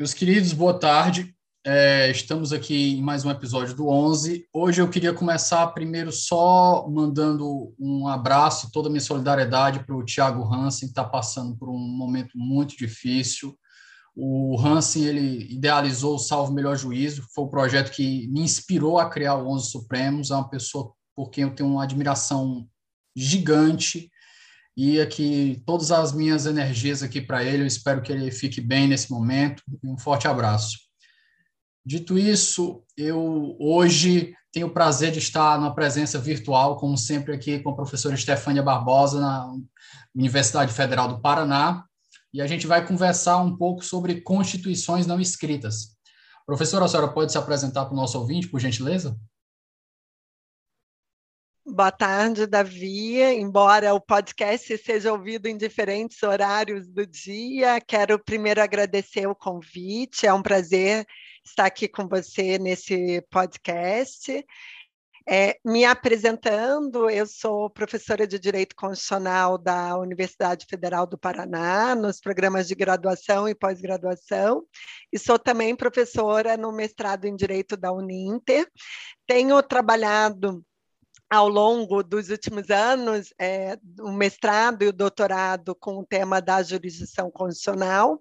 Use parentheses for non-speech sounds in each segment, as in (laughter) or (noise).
Meus queridos, boa tarde. É, estamos aqui em mais um episódio do 11. Hoje eu queria começar primeiro só mandando um abraço, toda a minha solidariedade para o Thiago Hansen, que está passando por um momento muito difícil. O Hansen ele idealizou o Salvo Melhor Juízo, foi o projeto que me inspirou a criar o 11 Supremos. É uma pessoa por quem eu tenho uma admiração gigante e aqui todas as minhas energias aqui para ele. Eu espero que ele fique bem nesse momento. Um forte abraço. Dito isso, eu hoje tenho o prazer de estar na presença virtual, como sempre aqui com a professora Estefânia Barbosa na Universidade Federal do Paraná, e a gente vai conversar um pouco sobre constituições não escritas. Professora, a senhora pode se apresentar para o nosso ouvinte, por gentileza? Boa tarde, Davi. Embora o podcast seja ouvido em diferentes horários do dia, quero primeiro agradecer o convite. É um prazer estar aqui com você nesse podcast. É, me apresentando, eu sou professora de Direito Constitucional da Universidade Federal do Paraná, nos programas de graduação e pós-graduação, e sou também professora no mestrado em Direito da Uninter. Tenho trabalhado ao longo dos últimos anos, é, o mestrado e o doutorado com o tema da jurisdição constitucional,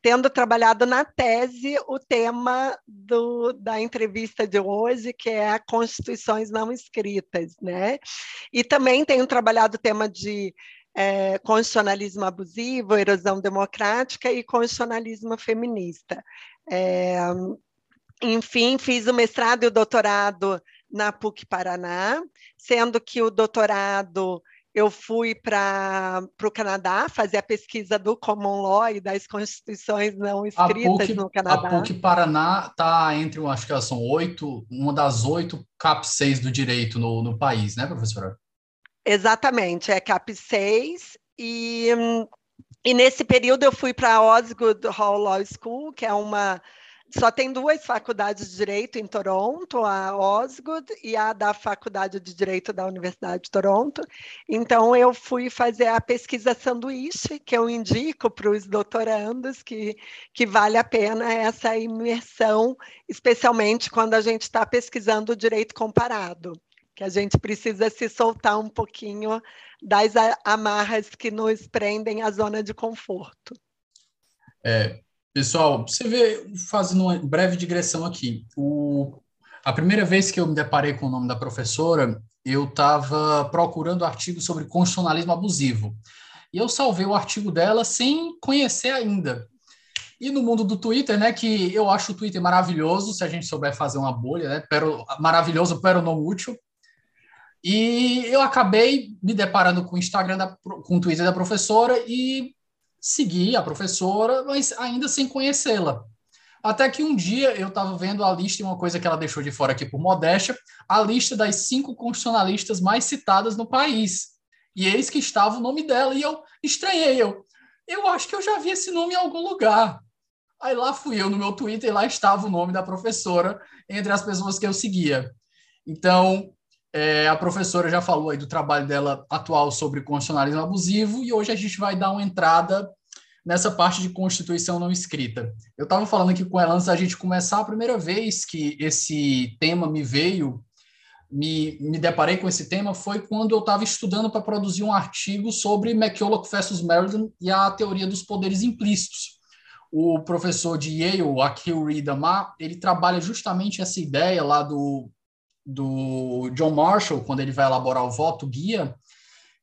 tendo trabalhado na tese o tema do, da entrevista de hoje, que é Constituições Não Escritas, né? E também tenho trabalhado o tema de é, constitucionalismo abusivo, erosão democrática e constitucionalismo feminista. É, enfim, fiz o mestrado e o doutorado na PUC Paraná, sendo que o doutorado eu fui para o Canadá fazer a pesquisa do Common Law e das constituições não escritas PUC, no Canadá. A PUC Paraná está entre, acho que são oito, uma das oito CAP 6 do direito no, no país, né, professora? Exatamente, é CAP 6 e, e nesse período eu fui para a Osgood Hall Law School, que é uma só tem duas faculdades de direito em Toronto, a Osgood e a da Faculdade de Direito da Universidade de Toronto. Então, eu fui fazer a pesquisa sanduíche, que eu indico para os doutorandos que, que vale a pena essa imersão, especialmente quando a gente está pesquisando o direito comparado, que a gente precisa se soltar um pouquinho das amarras que nos prendem à zona de conforto. É, Pessoal, você vê, fazendo uma breve digressão aqui, o, a primeira vez que eu me deparei com o nome da professora, eu estava procurando artigos sobre constitucionalismo abusivo. E eu salvei o artigo dela sem conhecer ainda. E no mundo do Twitter, né, que eu acho o Twitter maravilhoso, se a gente souber fazer uma bolha, né, pero, maravilhoso, pero não útil. E eu acabei me deparando com o Instagram, da, com o Twitter da professora e seguir a professora, mas ainda sem conhecê-la. Até que um dia eu estava vendo a lista, uma coisa que ela deixou de fora aqui por modéstia, a lista das cinco constitucionalistas mais citadas no país. E eis que estava o nome dela, e eu estranhei, eu, eu acho que eu já vi esse nome em algum lugar. Aí lá fui eu no meu Twitter, e lá estava o nome da professora entre as pessoas que eu seguia. Então, é, a professora já falou aí do trabalho dela atual sobre constitucionalismo abusivo e hoje a gente vai dar uma entrada nessa parte de Constituição não escrita. Eu estava falando aqui com ela antes da gente começar, a primeira vez que esse tema me veio, me, me deparei com esse tema foi quando eu estava estudando para produzir um artigo sobre McCulloch versus Meriden e a teoria dos poderes implícitos. O professor de Yale, Akil Reed Amar, ele trabalha justamente essa ideia lá do do John Marshall, quando ele vai elaborar o voto guia,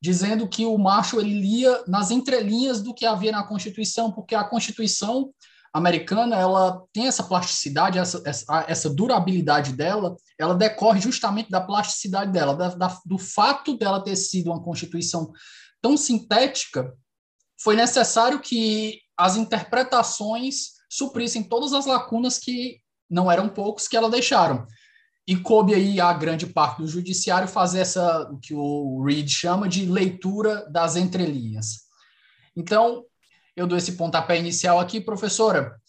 dizendo que o Marshall ele lia nas entrelinhas do que havia na Constituição, porque a Constituição americana, ela tem essa plasticidade, essa, essa, essa durabilidade dela, ela decorre justamente da plasticidade dela, da, da, do fato dela ter sido uma Constituição tão sintética, foi necessário que as interpretações suprissem todas as lacunas que não eram poucos que ela deixaram. E coube aí a grande parte do judiciário fazer essa, o que o Reed chama de leitura das entrelinhas. Então, eu dou esse pontapé inicial aqui, professora.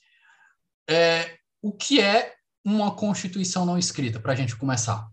É, o que é uma Constituição não escrita, para a gente começar?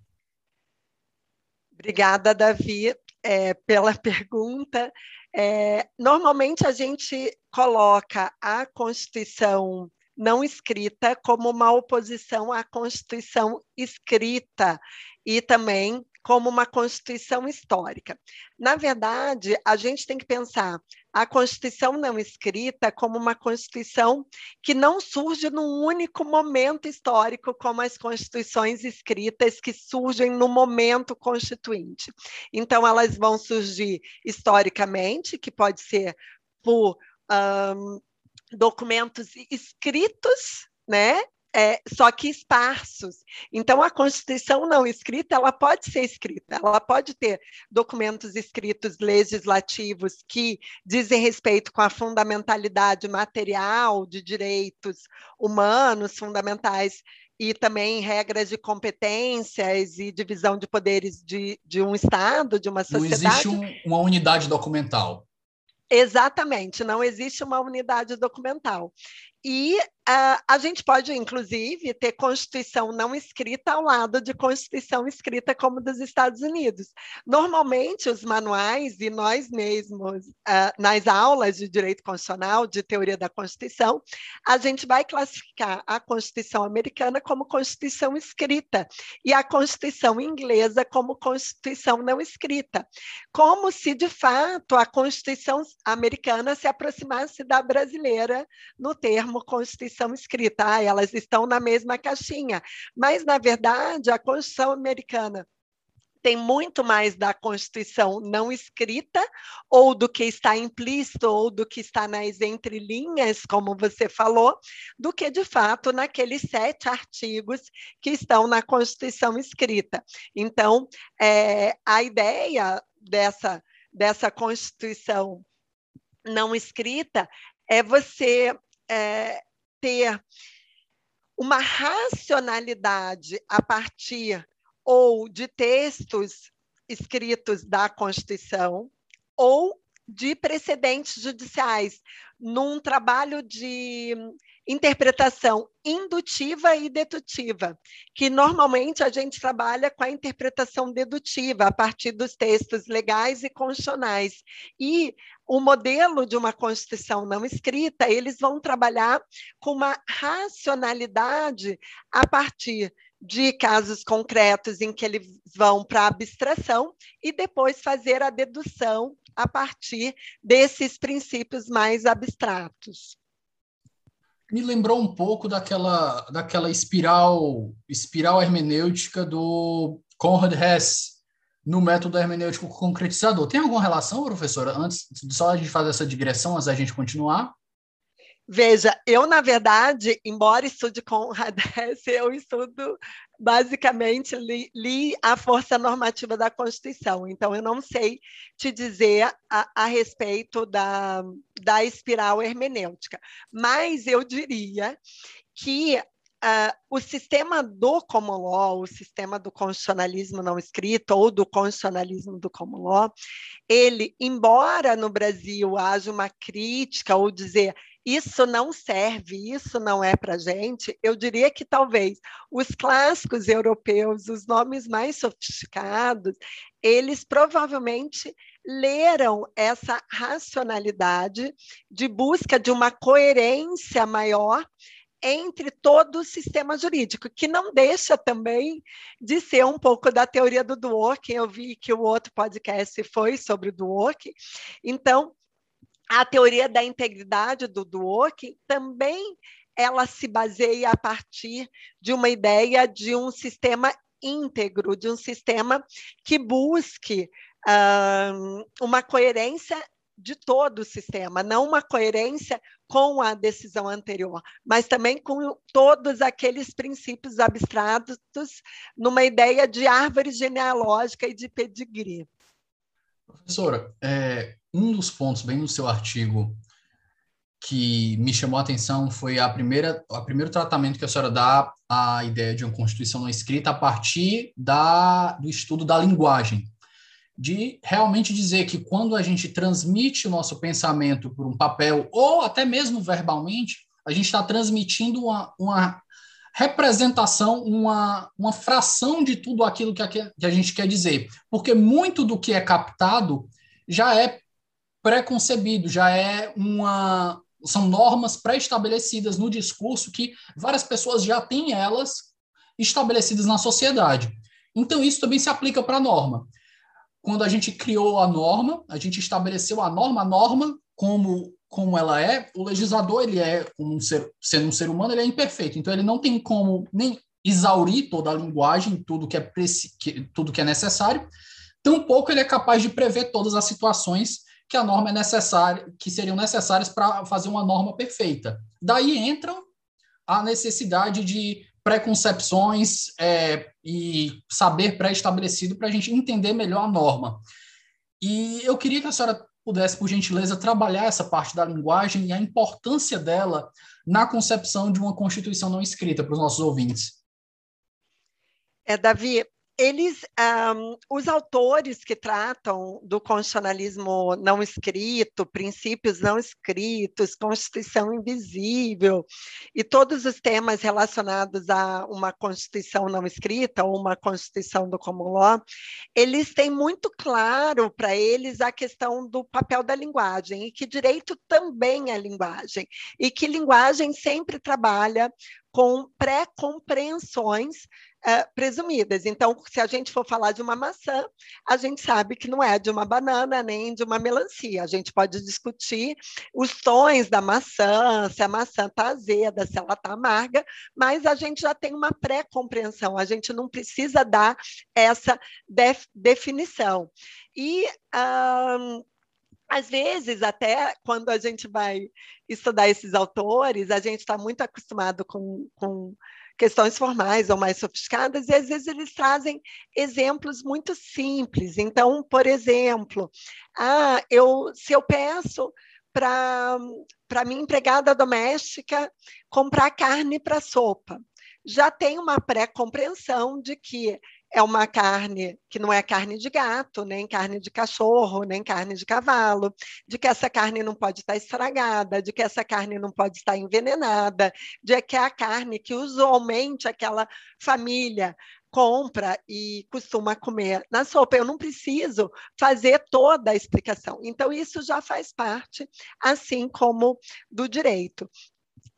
Obrigada, Davi, é, pela (laughs) pergunta. É, normalmente a gente coloca a Constituição não escrita como uma oposição à Constituição escrita e também como uma Constituição histórica. Na verdade, a gente tem que pensar a Constituição não escrita como uma Constituição que não surge num único momento histórico, como as Constituições escritas que surgem no momento constituinte. Então, elas vão surgir historicamente, que pode ser por um, documentos escritos, né? É, só que esparsos. Então, a Constituição não escrita, ela pode ser escrita, ela pode ter documentos escritos legislativos que dizem respeito com a fundamentalidade material de direitos humanos fundamentais e também regras de competências e divisão de poderes de, de um Estado, de uma sociedade. Não existe um, uma unidade documental. Exatamente, não existe uma unidade documental. E uh, a gente pode, inclusive, ter Constituição não escrita ao lado de Constituição escrita, como dos Estados Unidos. Normalmente, os manuais, e nós mesmos, uh, nas aulas de direito constitucional, de teoria da Constituição, a gente vai classificar a Constituição americana como Constituição escrita e a Constituição inglesa como Constituição não escrita, como se, de fato, a Constituição americana se aproximasse da brasileira no termo termo Constituição escrita, ah, elas estão na mesma caixinha. Mas, na verdade, a Constituição americana tem muito mais da Constituição não escrita, ou do que está implícito, ou do que está nas entrelinhas, como você falou, do que, de fato, naqueles sete artigos que estão na Constituição escrita. Então, é, a ideia dessa, dessa Constituição não escrita é você é, ter uma racionalidade a partir ou de textos escritos da Constituição ou de precedentes judiciais, num trabalho de interpretação indutiva e dedutiva, que normalmente a gente trabalha com a interpretação dedutiva a partir dos textos legais e constitucionais. E o modelo de uma Constituição não escrita, eles vão trabalhar com uma racionalidade a partir de casos concretos em que eles vão para a abstração e depois fazer a dedução a partir desses princípios mais abstratos me lembrou um pouco daquela, daquela espiral, espiral hermenêutica do Conrad Hess no método hermenêutico concretizador. Tem alguma relação, professora? Antes só a gente fazer essa digressão, antes da gente continuar? Veja, eu, na verdade, embora estude com Hess, eu estudo, basicamente, li, li, a força normativa da Constituição. Então, eu não sei te dizer a, a respeito da, da espiral hermenêutica. Mas eu diria que Uh, o sistema do common law, o sistema do constitucionalismo não escrito ou do constitucionalismo do common law, ele, embora no Brasil haja uma crítica ou dizer isso não serve, isso não é para gente, eu diria que talvez os clássicos europeus, os nomes mais sofisticados, eles provavelmente leram essa racionalidade de busca de uma coerência maior entre todo o sistema jurídico, que não deixa também de ser um pouco da teoria do Dworkin. Eu vi que o outro podcast foi sobre o Dworkin. Então, a teoria da integridade do Dworkin também ela se baseia a partir de uma ideia de um sistema íntegro, de um sistema que busque uh, uma coerência de todo o sistema, não uma coerência com a decisão anterior, mas também com todos aqueles princípios abstratos numa ideia de árvore genealógica e de pedigree. Professora, é, um dos pontos bem no seu artigo que me chamou a atenção foi a primeira, o primeiro tratamento que a senhora dá à ideia de uma Constituição não escrita a partir da, do estudo da linguagem. De realmente dizer que quando a gente transmite o nosso pensamento por um papel, ou até mesmo verbalmente, a gente está transmitindo uma, uma representação, uma, uma fração de tudo aquilo que a, que a gente quer dizer. Porque muito do que é captado já é preconcebido, já é uma. São normas pré-estabelecidas no discurso que várias pessoas já têm elas estabelecidas na sociedade. Então, isso também se aplica para a norma quando a gente criou a norma, a gente estabeleceu a norma, a norma como como ela é, o legislador ele é um ser, sendo um ser humano, ele é imperfeito, então ele não tem como nem exaurir toda a linguagem, tudo que é que, tudo que é necessário, tampouco ele é capaz de prever todas as situações que a norma é necessária, que seriam necessárias para fazer uma norma perfeita. Daí entra a necessidade de preconcepções é, e saber pré-estabelecido para a gente entender melhor a norma. E eu queria que a senhora pudesse, por gentileza, trabalhar essa parte da linguagem e a importância dela na concepção de uma Constituição não escrita para os nossos ouvintes. É, Davi, eles, um, os autores que tratam do constitucionalismo não escrito, princípios não escritos, Constituição invisível e todos os temas relacionados a uma Constituição não escrita ou uma Constituição do common law, eles têm muito claro para eles a questão do papel da linguagem e que direito também é linguagem e que linguagem sempre trabalha com pré-compreensões uh, presumidas. Então, se a gente for falar de uma maçã, a gente sabe que não é de uma banana nem de uma melancia. A gente pode discutir os tons da maçã, se a maçã está azeda, se ela está amarga, mas a gente já tem uma pré-compreensão, a gente não precisa dar essa def definição. E. às vezes, até quando a gente vai estudar esses autores, a gente está muito acostumado com, com questões formais ou mais sofisticadas, e às vezes eles trazem exemplos muito simples. Então, por exemplo, ah, eu, se eu peço para minha empregada doméstica comprar carne para sopa, já tem uma pré-compreensão de que é uma carne que não é carne de gato, nem carne de cachorro, nem carne de cavalo, de que essa carne não pode estar estragada, de que essa carne não pode estar envenenada, de que é a carne que usualmente aquela família compra e costuma comer na sopa. Eu não preciso fazer toda a explicação. Então, isso já faz parte, assim como do direito.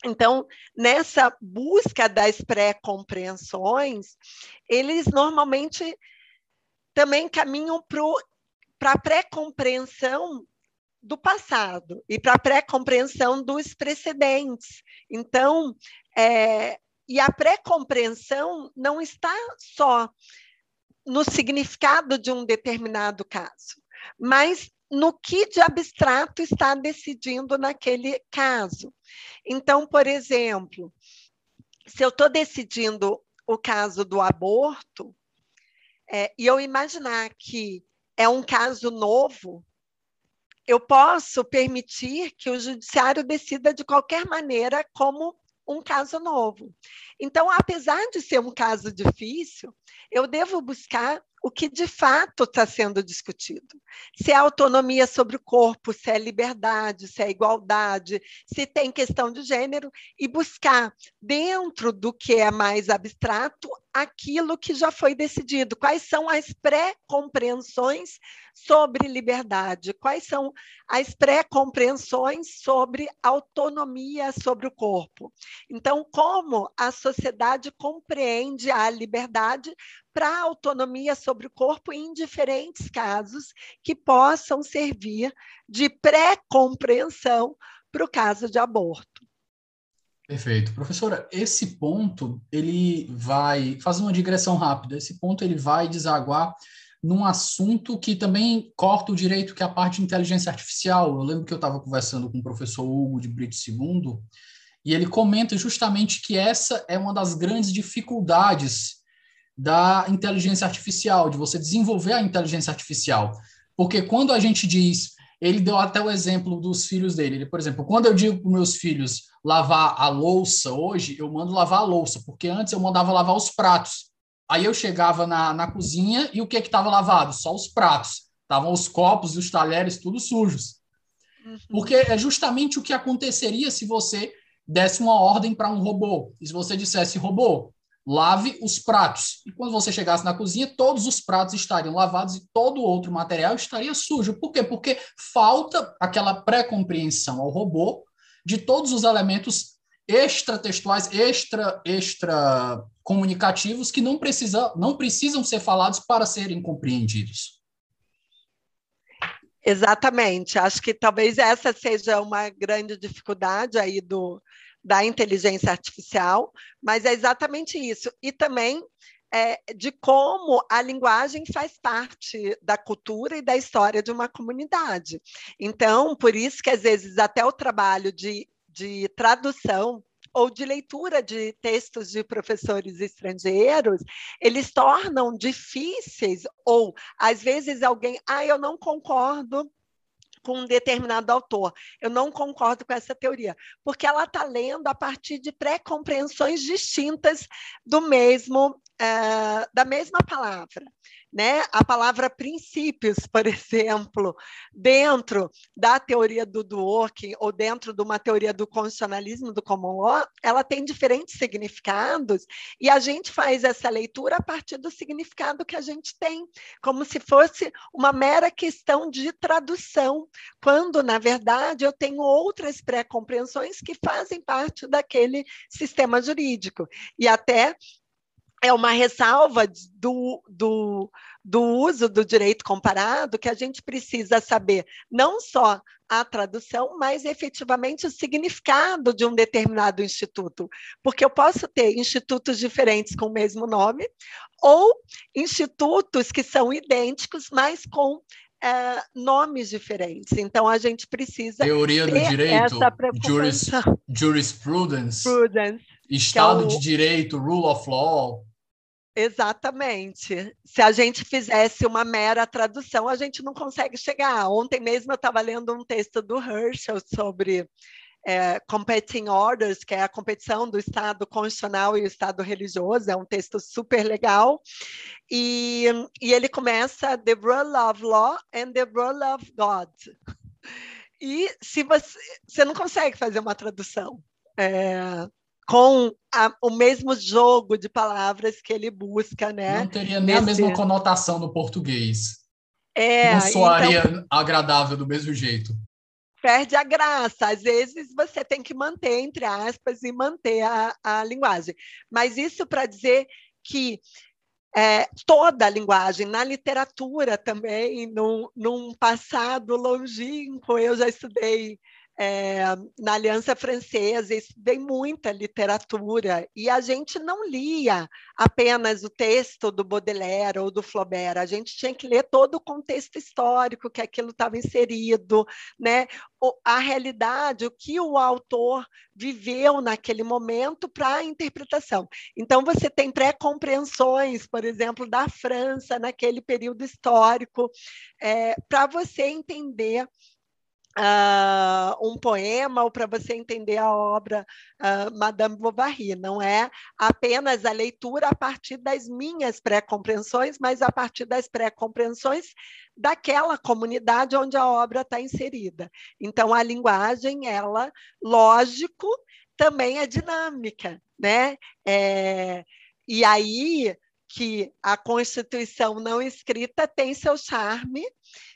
Então, nessa busca das pré-compreensões, eles normalmente também caminham para a pré-compreensão do passado e para a pré-compreensão dos precedentes. Então, é, e a pré-compreensão não está só no significado de um determinado caso, mas no que de abstrato está decidindo naquele caso. Então, por exemplo, se eu estou decidindo o caso do aborto, é, e eu imaginar que é um caso novo, eu posso permitir que o judiciário decida de qualquer maneira como um caso novo. Então, apesar de ser um caso difícil, eu devo buscar o que de fato está sendo discutido. Se é autonomia sobre o corpo, se é liberdade, se é igualdade, se tem questão de gênero, e buscar, dentro do que é mais abstrato, aquilo que já foi decidido. Quais são as pré-compreensões sobre liberdade? Quais são as pré-compreensões sobre autonomia sobre o corpo? Então, como a sociedade compreende a liberdade para autonomia sobre o corpo em diferentes casos que possam servir de pré-compreensão para o caso de aborto. Perfeito. Professora, esse ponto, ele vai, fazer uma digressão rápida, esse ponto ele vai desaguar num assunto que também corta o direito, que é a parte de inteligência artificial. Eu lembro que eu estava conversando com o professor Hugo de Brito II, e ele comenta justamente que essa é uma das grandes dificuldades da inteligência artificial, de você desenvolver a inteligência artificial. Porque quando a gente diz, ele deu até o exemplo dos filhos dele. Ele, por exemplo, quando eu digo para meus filhos lavar a louça hoje, eu mando lavar a louça, porque antes eu mandava lavar os pratos. Aí eu chegava na, na cozinha e o que estava lavado? Só os pratos. Estavam os copos e os talheres tudo sujos. Uhum. Porque é justamente o que aconteceria se você desse uma ordem para um robô. E se você dissesse, robô, lave os pratos. E quando você chegasse na cozinha, todos os pratos estariam lavados e todo outro material estaria sujo. Por quê? Porque falta aquela pré-compreensão ao robô de todos os elementos extratextuais, extra, extra comunicativos que não, precisa, não precisam ser falados para serem compreendidos. Exatamente. Acho que talvez essa seja uma grande dificuldade aí do, da inteligência artificial, mas é exatamente isso. E também é, de como a linguagem faz parte da cultura e da história de uma comunidade. Então, por isso que às vezes até o trabalho de, de tradução ou de leitura de textos de professores estrangeiros, eles tornam difíceis, ou às vezes alguém, ah, eu não concordo com um determinado autor. Eu não concordo com essa teoria, porque ela está lendo a partir de pré-compreensões distintas do mesmo, uh, da mesma palavra né? A palavra princípios, (laughs) por exemplo, dentro da teoria do Dworkin ou dentro de uma teoria do constitucionalismo do common law, ela tem diferentes significados e a gente faz essa leitura a partir do significado que a gente tem, como se fosse uma mera questão de tradução, quando na verdade eu tenho outras pré-compreensões que fazem parte daquele sistema jurídico. E até é uma ressalva do, do, do uso do direito comparado que a gente precisa saber não só a tradução, mas efetivamente o significado de um determinado instituto. Porque eu posso ter institutos diferentes com o mesmo nome, ou institutos que são idênticos, mas com é, nomes diferentes. Então, a gente precisa. Teoria do direito, juris, jurisprudence, Prudence, Estado é o... de Direito, rule of law. Exatamente. Se a gente fizesse uma mera tradução, a gente não consegue chegar. Ontem mesmo eu estava lendo um texto do Herschel sobre é, competing orders, que é a competição do Estado constitucional e o Estado religioso. É um texto super legal. E, e ele começa The Rule of Law and the Rule of God. E se você, você não consegue fazer uma tradução. É, com a, o mesmo jogo de palavras que ele busca, né? Não teria nem Nesse... a mesma conotação no português. É, Não soaria então, agradável do mesmo jeito. Perde a graça. Às vezes você tem que manter, entre aspas, e manter a, a linguagem. Mas isso para dizer que é, toda a linguagem, na literatura também, num, num passado longínquo, eu já estudei é, na Aliança Francesa, estudei muita literatura e a gente não lia apenas o texto do Baudelaire ou do Flaubert, a gente tinha que ler todo o contexto histórico que aquilo estava inserido, né? a realidade, o que o autor viveu naquele momento para a interpretação. Então, você tem pré-compreensões, por exemplo, da França naquele período histórico, é, para você entender Uh, um poema ou para você entender a obra uh, Madame Bovary. Não é apenas a leitura a partir das minhas pré-compreensões, mas a partir das pré-compreensões daquela comunidade onde a obra está inserida. Então, a linguagem, ela, lógico, também é dinâmica, né? É, e aí que a Constituição não escrita tem seu charme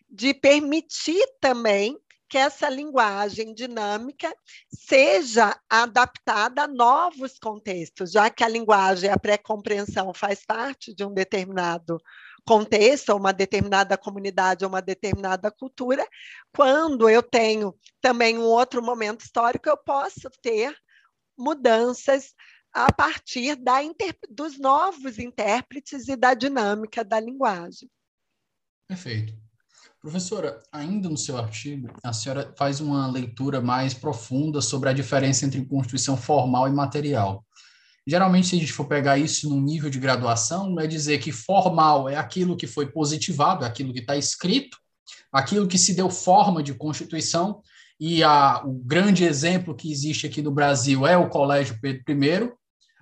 de permitir também que essa linguagem dinâmica seja adaptada a novos contextos, já que a linguagem, a pré-compreensão faz parte de um determinado contexto, uma determinada comunidade, uma determinada cultura, quando eu tenho também um outro momento histórico, eu posso ter mudanças a partir da, dos novos intérpretes e da dinâmica da linguagem. Perfeito. Professora, ainda no seu artigo, a senhora faz uma leitura mais profunda sobre a diferença entre constituição formal e material. Geralmente, se a gente for pegar isso no nível de graduação, é dizer que formal é aquilo que foi positivado, é aquilo que está escrito, aquilo que se deu forma de Constituição, e a, o grande exemplo que existe aqui no Brasil é o Colégio Pedro I,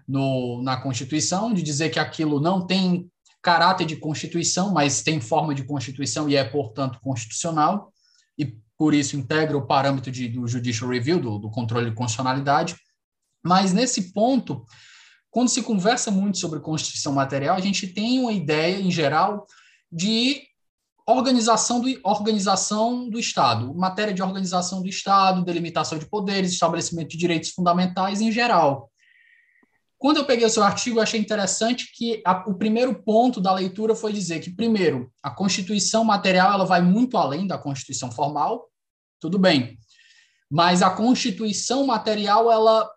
no, na Constituição, de dizer que aquilo não tem caráter de Constituição, mas tem forma de Constituição e é, portanto, constitucional, e por isso integra o parâmetro de, do Judicial Review, do, do controle de constitucionalidade. Mas nesse ponto, quando se conversa muito sobre Constituição material, a gente tem uma ideia, em geral, de organização do, organização do Estado, matéria de organização do Estado, delimitação de poderes, estabelecimento de direitos fundamentais em geral. Quando eu peguei o seu artigo, eu achei interessante que a, o primeiro ponto da leitura foi dizer que, primeiro, a Constituição material ela vai muito além da Constituição formal, tudo bem, mas a Constituição material ela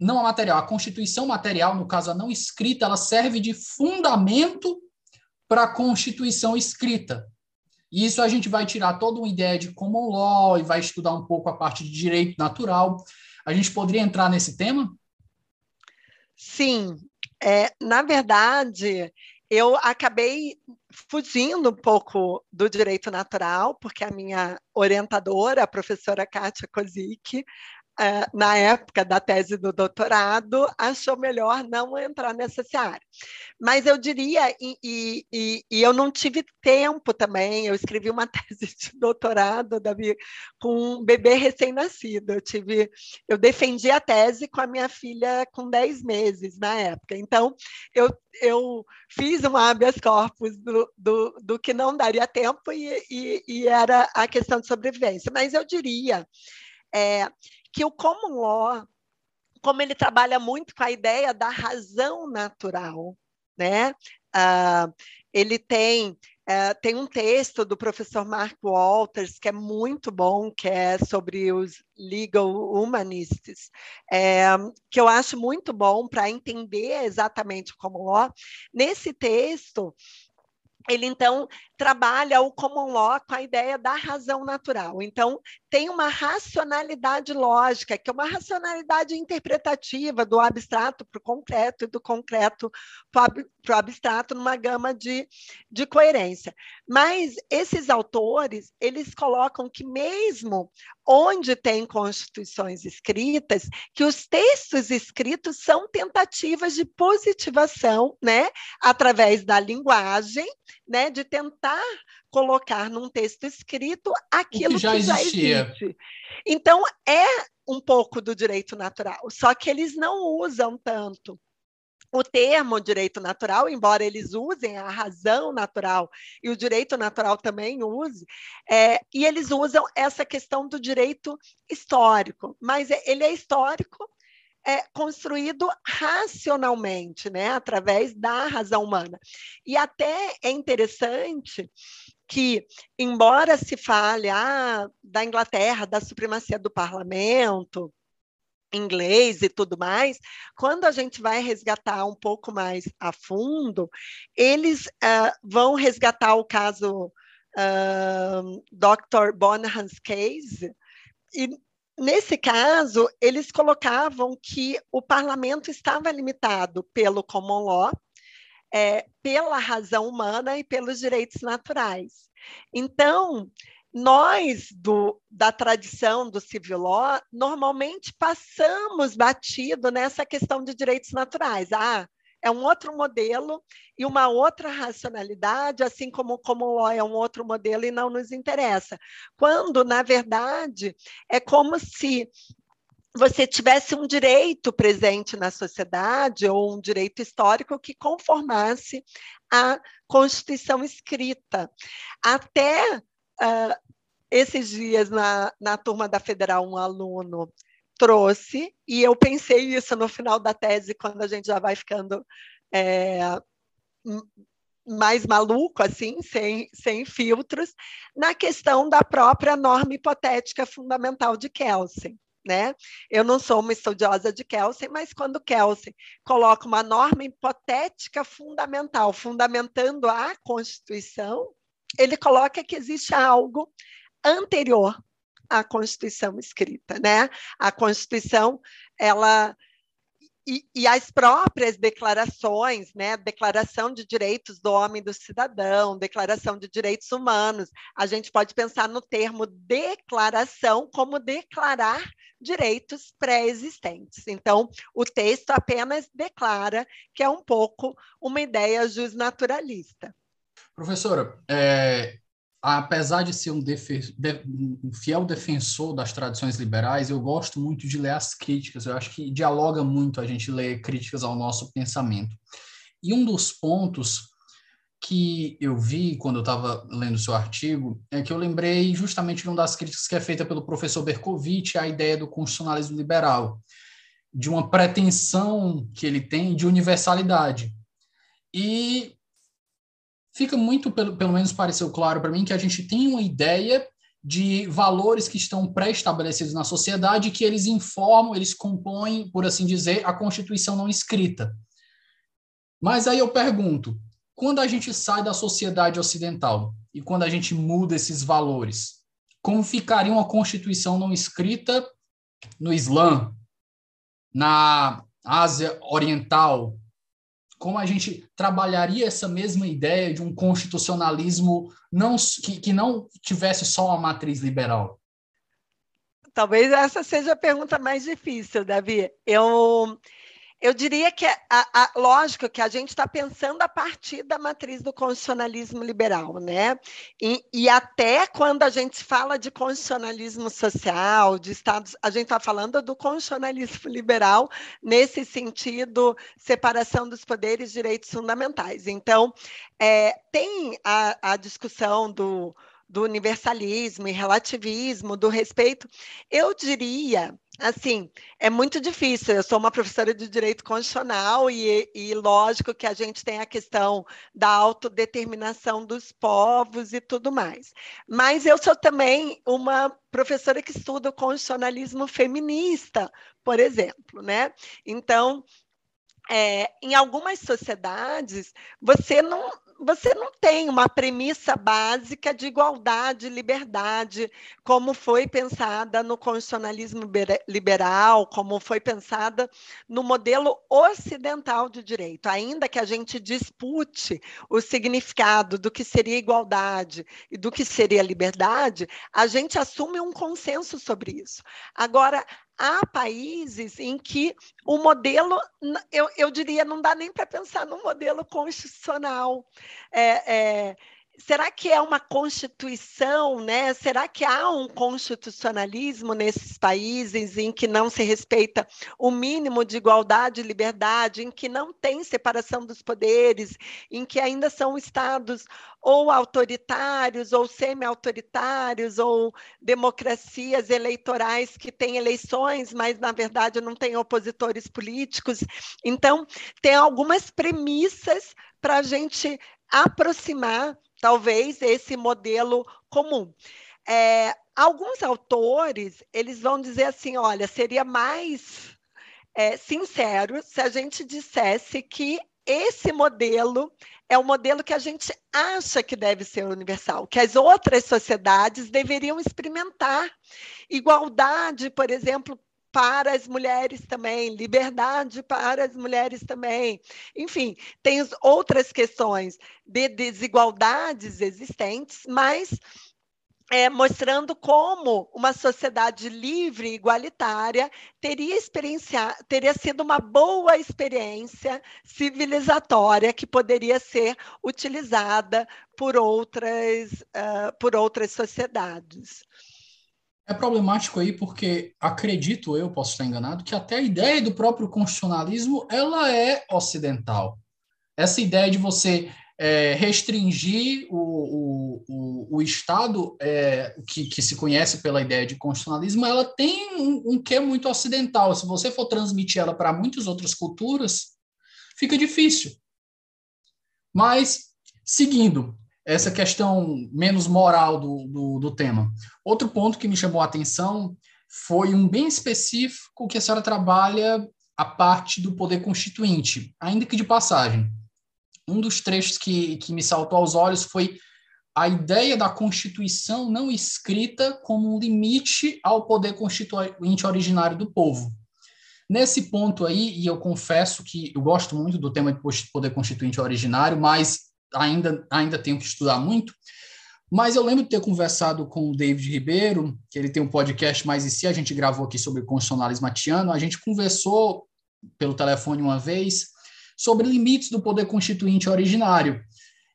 não a material, a Constituição material, no caso a não escrita, ela serve de fundamento para a Constituição escrita. E isso a gente vai tirar toda uma ideia de common law e vai estudar um pouco a parte de direito natural. A gente poderia entrar nesse tema? Sim. É, na verdade, eu acabei fugindo um pouco do direito natural, porque a minha orientadora, a professora Kátia Kozik, na época da tese do doutorado, achou melhor não entrar nessa área. Mas eu diria, e, e, e, e, eu não tive tempo também, eu escrevi uma (laughs) tese de doutorado, Davi, com um bebê recém-nascido. Eu tive, eu defendi a tese com a minha filha com 10 meses na época. Então, eu, eu fiz um habeas corpus do, do, do que não daria tempo e, e era a questão de sobrevivência. Mas eu diria é, que o common law, como ele trabalha muito com a ideia da razão natural, né? Uh, ele tem Uh, tem um texto do professor Mark Walters que é muito bom, que é sobre os legal humanists, é, que eu acho muito bom para entender exatamente como law. Nesse texto, ele então trabalha o common law com a ideia da razão natural. Então, tem uma racionalidade lógica, que é uma racionalidade interpretativa do abstrato para o concreto e do concreto para o abstrato numa gama de, de coerência. Mas esses autores, eles colocam que mesmo onde tem constituições escritas, que os textos escritos são tentativas de positivação, né, através da linguagem, né, de tentar colocar num texto escrito aquilo que já, que já existe. Então, é um pouco do direito natural, só que eles não usam tanto o termo direito natural, embora eles usem a razão natural e o direito natural também use, é, e eles usam essa questão do direito histórico, mas é, ele é histórico é construído racionalmente, né, através da razão humana. E até é interessante que, embora se fale ah, da Inglaterra, da supremacia do parlamento, inglês e tudo mais, quando a gente vai resgatar um pouco mais a fundo, eles uh, vão resgatar o caso uh, Dr. Bonham's case, e nesse caso, eles colocavam que o parlamento estava limitado pelo common law, é, pela razão humana e pelos direitos naturais. Então, nós do, da tradição do civil law normalmente passamos batido nessa questão de direitos naturais. Ah, é um outro modelo e uma outra racionalidade, assim como o common law é um outro modelo e não nos interessa. Quando, na verdade, é como se você tivesse um direito presente na sociedade ou um direito histórico que conformasse a Constituição escrita. Até uh, esses dias, na, na turma da Federal, um aluno trouxe, e eu pensei isso no final da tese, quando a gente já vai ficando é, mais maluco, assim, sem, sem filtros, na questão da própria norma hipotética fundamental de Kelsen. Né? Eu não sou uma estudiosa de Kelsen, mas quando Kelsen coloca uma norma hipotética fundamental, fundamentando a Constituição, ele coloca que existe algo anterior à Constituição escrita, né? A Constituição, ela e, e, as próprias declarações, né? Declaração de Direitos do Homem e do Cidadão, Declaração de Direitos Humanos, a gente pode pensar no termo declaração como declarar direitos pré-existentes. Então, o texto apenas declara que é um pouco uma ideia justnaturalista. Professora, é, apesar de ser um, de, um, fiel defensor das tradições liberais, eu gosto muito de ler as críticas. Eu acho que dialoga muito a gente ler críticas ao nosso pensamento. E um dos pontos que eu vi quando eu estava lendo o seu artigo é que eu lembrei justamente de uma das críticas que é feita pelo professor Berkovitch à ideia do constitucionalismo liberal, de uma pretensão que ele tem de universalidade. E fica muito, pelo, pelo menos pareceu claro para mim, que a gente tem uma ideia de valores que estão pré-estabelecidos na sociedade que eles informam, eles compõem, por assim dizer, a Constituição não escrita. Mas aí eu pergunto, quando a gente sai da sociedade ocidental e quando a gente muda esses valores, como ficaria uma Constituição não escrita no Islã, na Ásia Oriental, como a gente trabalharia essa mesma ideia de um constitucionalismo não, que, que não tivesse só uma matriz liberal? Talvez essa seja a pergunta mais difícil, Davi. Eu eu diria que, é, a, a, lógico, que a gente está pensando a partir da matriz do constitucionalismo liberal, né? E, e, até quando a gente fala de constitucionalismo social, de Estados, a gente está falando do constitucionalismo (laughs) liberal nesse sentido, separação dos poderes, direitos fundamentais. Então, é, tem a, a discussão do do universalismo e relativismo, do respeito, eu diria, assim, é muito difícil. Eu sou uma professora de direito constitucional e, e lógico que a gente tem a questão da autodeterminação dos povos e tudo mais. Mas eu sou também uma professora que estuda o constitucionalismo feminista, por exemplo, né? Então, é, em algumas sociedades, você não, você não tem uma premissa básica de igualdade e liberdade, como foi pensada no constitucionalismo liberal, como foi pensada no modelo ocidental de direito. Ainda que a gente dispute o significado do que seria igualdade e do que seria liberdade, a gente assume um consenso sobre isso. Agora, há países em que o modelo, eu, eu diria, não dá nem para pensar no modelo constitucional. É, é, será que é uma constituição, né? Será que há um constitucionalismo nesses países em que não se respeita o mínimo de igualdade e liberdade, em que não tem separação dos poderes, em que ainda são estados ou autoritários ou semi-autoritários ou democracias eleitorais que têm eleições, mas na verdade não têm opositores políticos. Então, tem algumas premissas para a gente aproximar talvez esse modelo comum. É, alguns autores eles vão dizer assim, olha, seria mais é, sincero se a gente dissesse que esse modelo é o modelo que a gente acha que deve ser universal, que as outras sociedades deveriam experimentar. Igualdade, por exemplo, para as mulheres também, liberdade para as mulheres também. Enfim, tem outras questões de desigualdades existentes, mas é, mostrando como uma sociedade livre e igualitária teria, experienciar, teria sido uma boa experiência civilizatória que poderia ser utilizada por outras, uh, por outras sociedades. É problemático aí porque acredito eu, posso estar enganado, que até a ideia do próprio constitucionalismo ela é ocidental. Essa ideia de você é, restringir o, o, o, o Estado, é, que, que se conhece pela ideia de constitucionalismo, ela tem um, um quê muito ocidental. Se você for transmitir ela para muitas outras culturas, fica difícil. Mas, seguindo, essa questão menos moral do, do, do, tema. Outro ponto que me chamou a atenção foi um bem específico que a senhora trabalha a parte do poder constituinte, ainda que de passagem. Um dos trechos que, que me saltou aos olhos foi a ideia da Constituição não escrita como um limite ao poder constituinte originário do povo. Nesse ponto aí, e eu confesso que eu gosto muito do tema de poder constituinte originário, mas ainda, ainda tenho que estudar muito, mas eu lembro de ter conversado com o David Ribeiro, que ele tem um podcast mais e se a gente gravou aqui sobre constitucionalismo matiano, a gente conversou pelo telefone uma vez sobre limites do poder constituinte originário.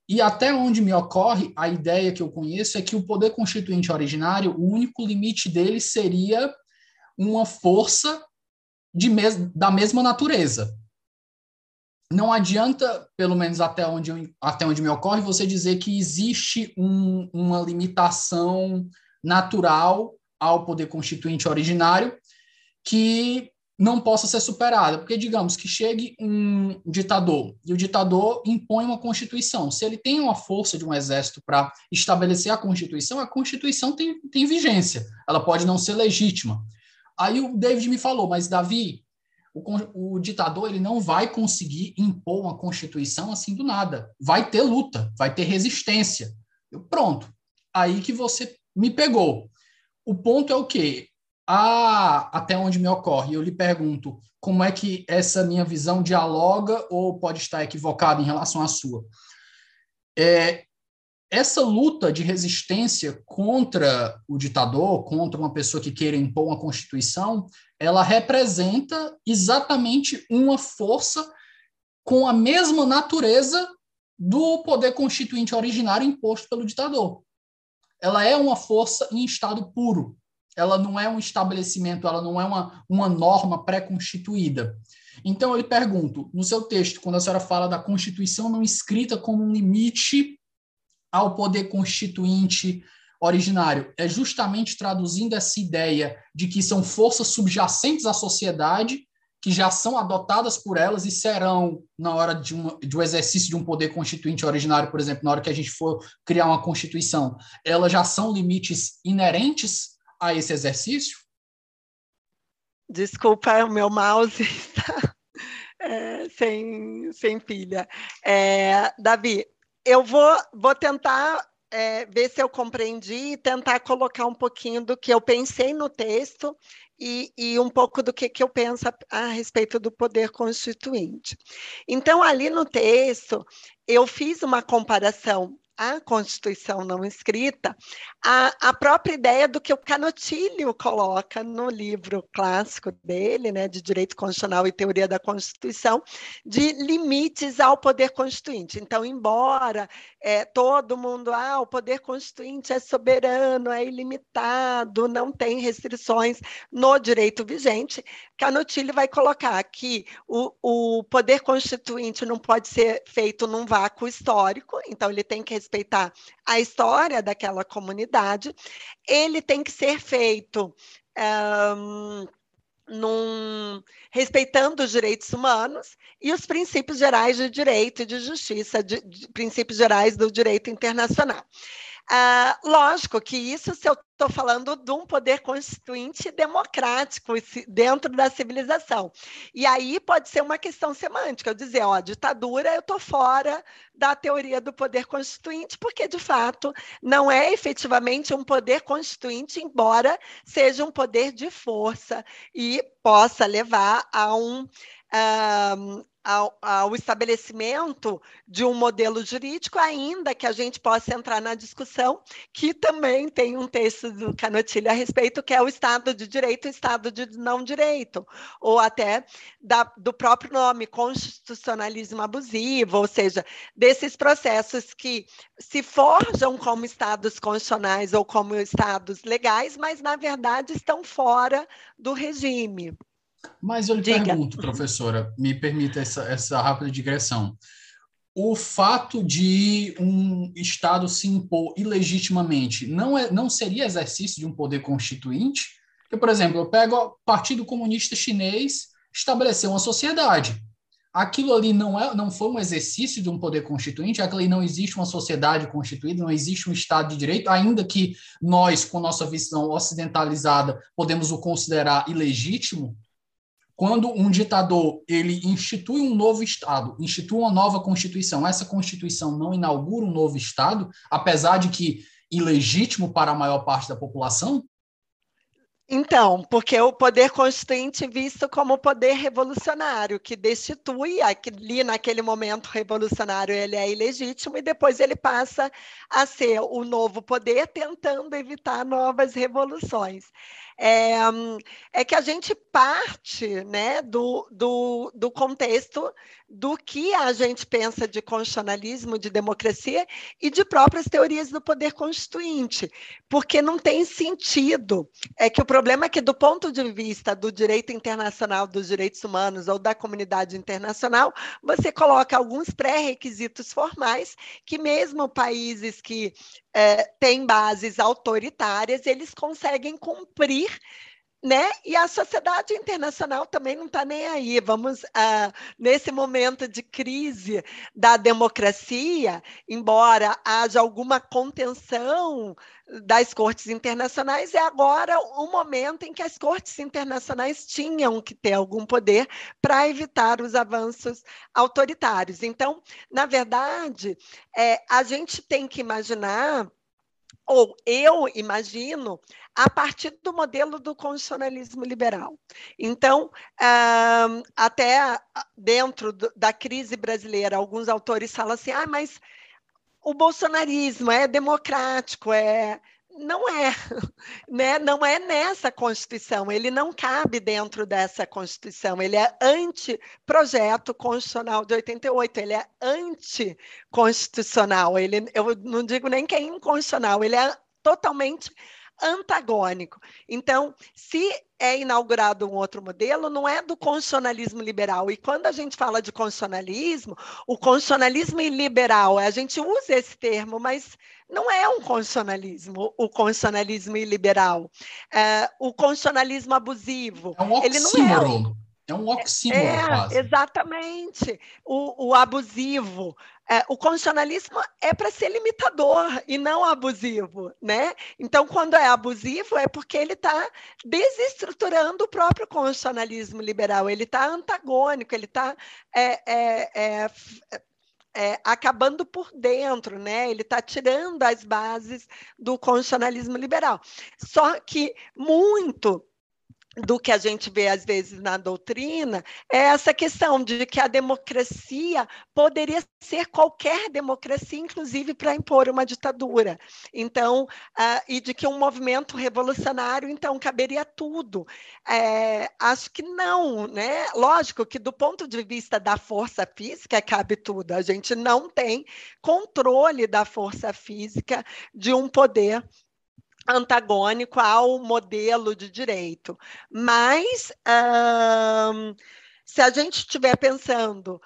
E até onde me ocorre, a ideia que eu conheço é que o poder constituinte originário, o único limite dele seria uma força de mes da mesma natureza não adianta, pelo menos até onde, até onde me ocorre, você dizer que existe um, uma limitação natural ao poder constituinte originário que não possa ser superada, porque digamos que chegue um ditador e o ditador impõe uma constituição. Se ele tem uma força de um exército para estabelecer a constituição, a constituição tem, tem vigência, ela pode não ser legítima. Aí o David me falou, mas Davi, o, o, ditador ele não vai conseguir impor uma constituição assim do nada. Vai ter luta, vai ter resistência. Eu, pronto. Aí que você me pegou. O ponto é o quê? Ah, até onde me ocorre. Eu lhe pergunto como é que essa minha visão dialoga ou pode estar equivocada em relação à sua. É, essa luta de resistência contra o ditador, contra uma pessoa que queira impor uma constituição, ela representa exatamente uma força com a mesma natureza do poder constituinte originário imposto pelo ditador. Ela é uma força em estado puro. Ela não é um estabelecimento, ela não é uma, uma norma pré-constituída. Então, eu lhe pergunto, no seu texto, quando a senhora fala da Constituição não escrita como um limite ao poder constituinte originário é justamente traduzindo essa ideia de que são forças subjacentes à sociedade que já são adotadas por elas e serão, na hora de um, de um exercício de um poder constituinte originário, por exemplo, na hora que a gente for criar uma constituição, elas já são limites inerentes a esse exercício? Desculpa, o meu mouse (laughs) está é, sem, sem pilha. É, Davi, eu vou, vou tentar é, ver se eu compreendi e tentar colocar um pouquinho do que eu pensei no texto e, e, um pouco do que, que eu penso a, a, respeito do poder constituinte. Então, ali no texto, eu fiz uma comparação a Constituição não escrita, a, a própria ideia do que o Canotilho coloca no livro clássico dele, né, de Direito Constitucional e Teoria da Constituição, de limites ao poder constituinte. Então, embora é, todo mundo, ah, o poder constituinte é soberano, é ilimitado, não tem restrições no direito vigente, Canotilho vai colocar que o, o poder constituinte não pode ser feito num vácuo histórico, então ele tem que respeitar a história daquela comunidade, ele tem que ser feito. Um, num, respeitando os direitos humanos e os princípios gerais de direito e de justiça, de, de princípios gerais do direito internacional. Ah, lógico que isso se eu estou falando de um poder constituinte democrático dentro da civilização. E aí pode ser uma questão semântica, eu dizer, ó, ditadura, eu estou fora da teoria do poder constituinte, porque de fato não é efetivamente um poder constituinte, embora seja um poder de força e possa levar a um, um ao, ao, estabelecimento de um modelo jurídico, ainda que a gente possa entrar na discussão, que também tem um texto do Canotilho a respeito, que é o Estado de Direito e Estado de não direito, ou até da, do próprio nome, constitucionalismo abusivo, ou seja, desses processos que se forjam como Estados constitucionais ou como Estados legais, mas, na verdade, estão fora do regime. Mas eu lhe Diga. pergunto, professora, me permita essa, essa rápida digressão. O fato de um Estado se impor ilegitimamente não, é, não seria exercício de um poder constituinte? Porque, por exemplo, eu pego o Partido Comunista Chinês estabeleceu uma sociedade. Aquilo ali não, é, não foi um exercício de um poder constituinte, aquilo ali não existe uma sociedade constituída, não existe um Estado de Direito, ainda que nós, com nossa visão ocidentalizada, podemos o considerar ilegítimo, quando um ditador ele institui um novo Estado, institui uma nova Constituição, essa Constituição não inaugura um novo Estado, apesar de que ilegítimo para a maior parte da população? Então, porque o poder constituinte visto como poder revolucionário, que destitui, ali naquele momento revolucionário ele é ilegítimo e depois ele passa a ser o novo poder tentando evitar novas revoluções é, é que a gente parte né, do, do, do contexto do que a gente pensa de constitucionalismo, de democracia e de próprias teorias do poder constituinte, porque não tem sentido. É que o problema é que, do ponto de vista do direito internacional, dos direitos humanos ou da comunidade internacional, você coloca alguns pré-requisitos formais que, mesmo países que é, têm bases autoritárias, eles conseguem cumprir né? E a sociedade internacional também não está nem aí. Vamos, ah, nesse momento de crise da democracia, embora haja alguma contenção das cortes internacionais, é agora o momento em que as cortes internacionais tinham que ter algum poder para evitar os avanços autoritários. Então, na verdade, é, a gente tem que imaginar ou eu imagino, a partir do modelo do constitucionalismo liberal. Então, até dentro da crise brasileira, alguns autores falam assim: ah, mas o bolsonarismo é democrático, é não é, (laughs) né? não é nessa Constituição, ele não cabe dentro dessa Constituição, ele é anti-projeto constitucional de 88, ele é anticonstitucional, ele, eu não digo nem que é inconstitucional, ele é totalmente antagônico. Então, se é inaugurado um outro modelo, não é do constitucionalismo liberal. E quando a gente fala de constitucionalismo, o constitucionalismo liberal, a gente usa esse termo, mas não é um constitucionalismo, o constitucionalismo liberal. É, o constitucionalismo abusivo. É um oxímoro. É um oxímoro, é, quase. Exatamente. O, o abusivo. É, o constitucionalismo é para ser limitador e não abusivo, né? Então, quando é abusivo, é porque ele está desestruturando o próprio constitucionalismo liberal, ele está antagônico, ele está é, é, é, é, acabando por dentro, né? Ele está tirando as bases do constitucionalismo liberal. Só que muito do que a gente vê às vezes na doutrina é essa questão de que a democracia poderia ser qualquer democracia, inclusive para impor uma ditadura. Então, uh, e de que um movimento revolucionário então caberia tudo. É, acho que não, né? Lógico que do ponto de vista da força física cabe tudo. A gente não tem controle da força física de um poder antagônico ao modelo de direito. Mas, se a gente estiver pensando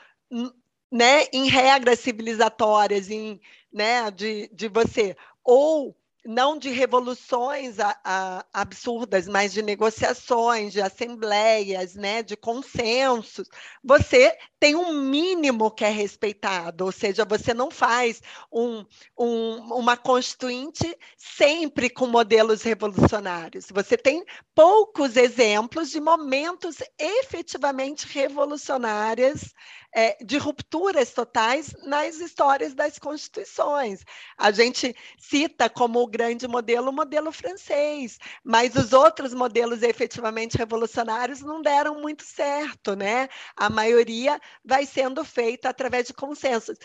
né, em regras civilizatórias, em, né, de, de você ou não de revoluções a, a, absurdas, mas de negociações, de assembleias, né, de consensos, você tem um mínimo que é respeitado, ou seja, você não faz um, um, uma constituinte sempre com modelos revolucionários. Você tem poucos exemplos de momentos efetivamente revolucionários é, de rupturas totais nas histórias das constituições. A gente cita como grande modelo o modelo francês, mas os outros modelos efetivamente revolucionários não deram muito certo, né? A maioria vai sendo feita através de consensos.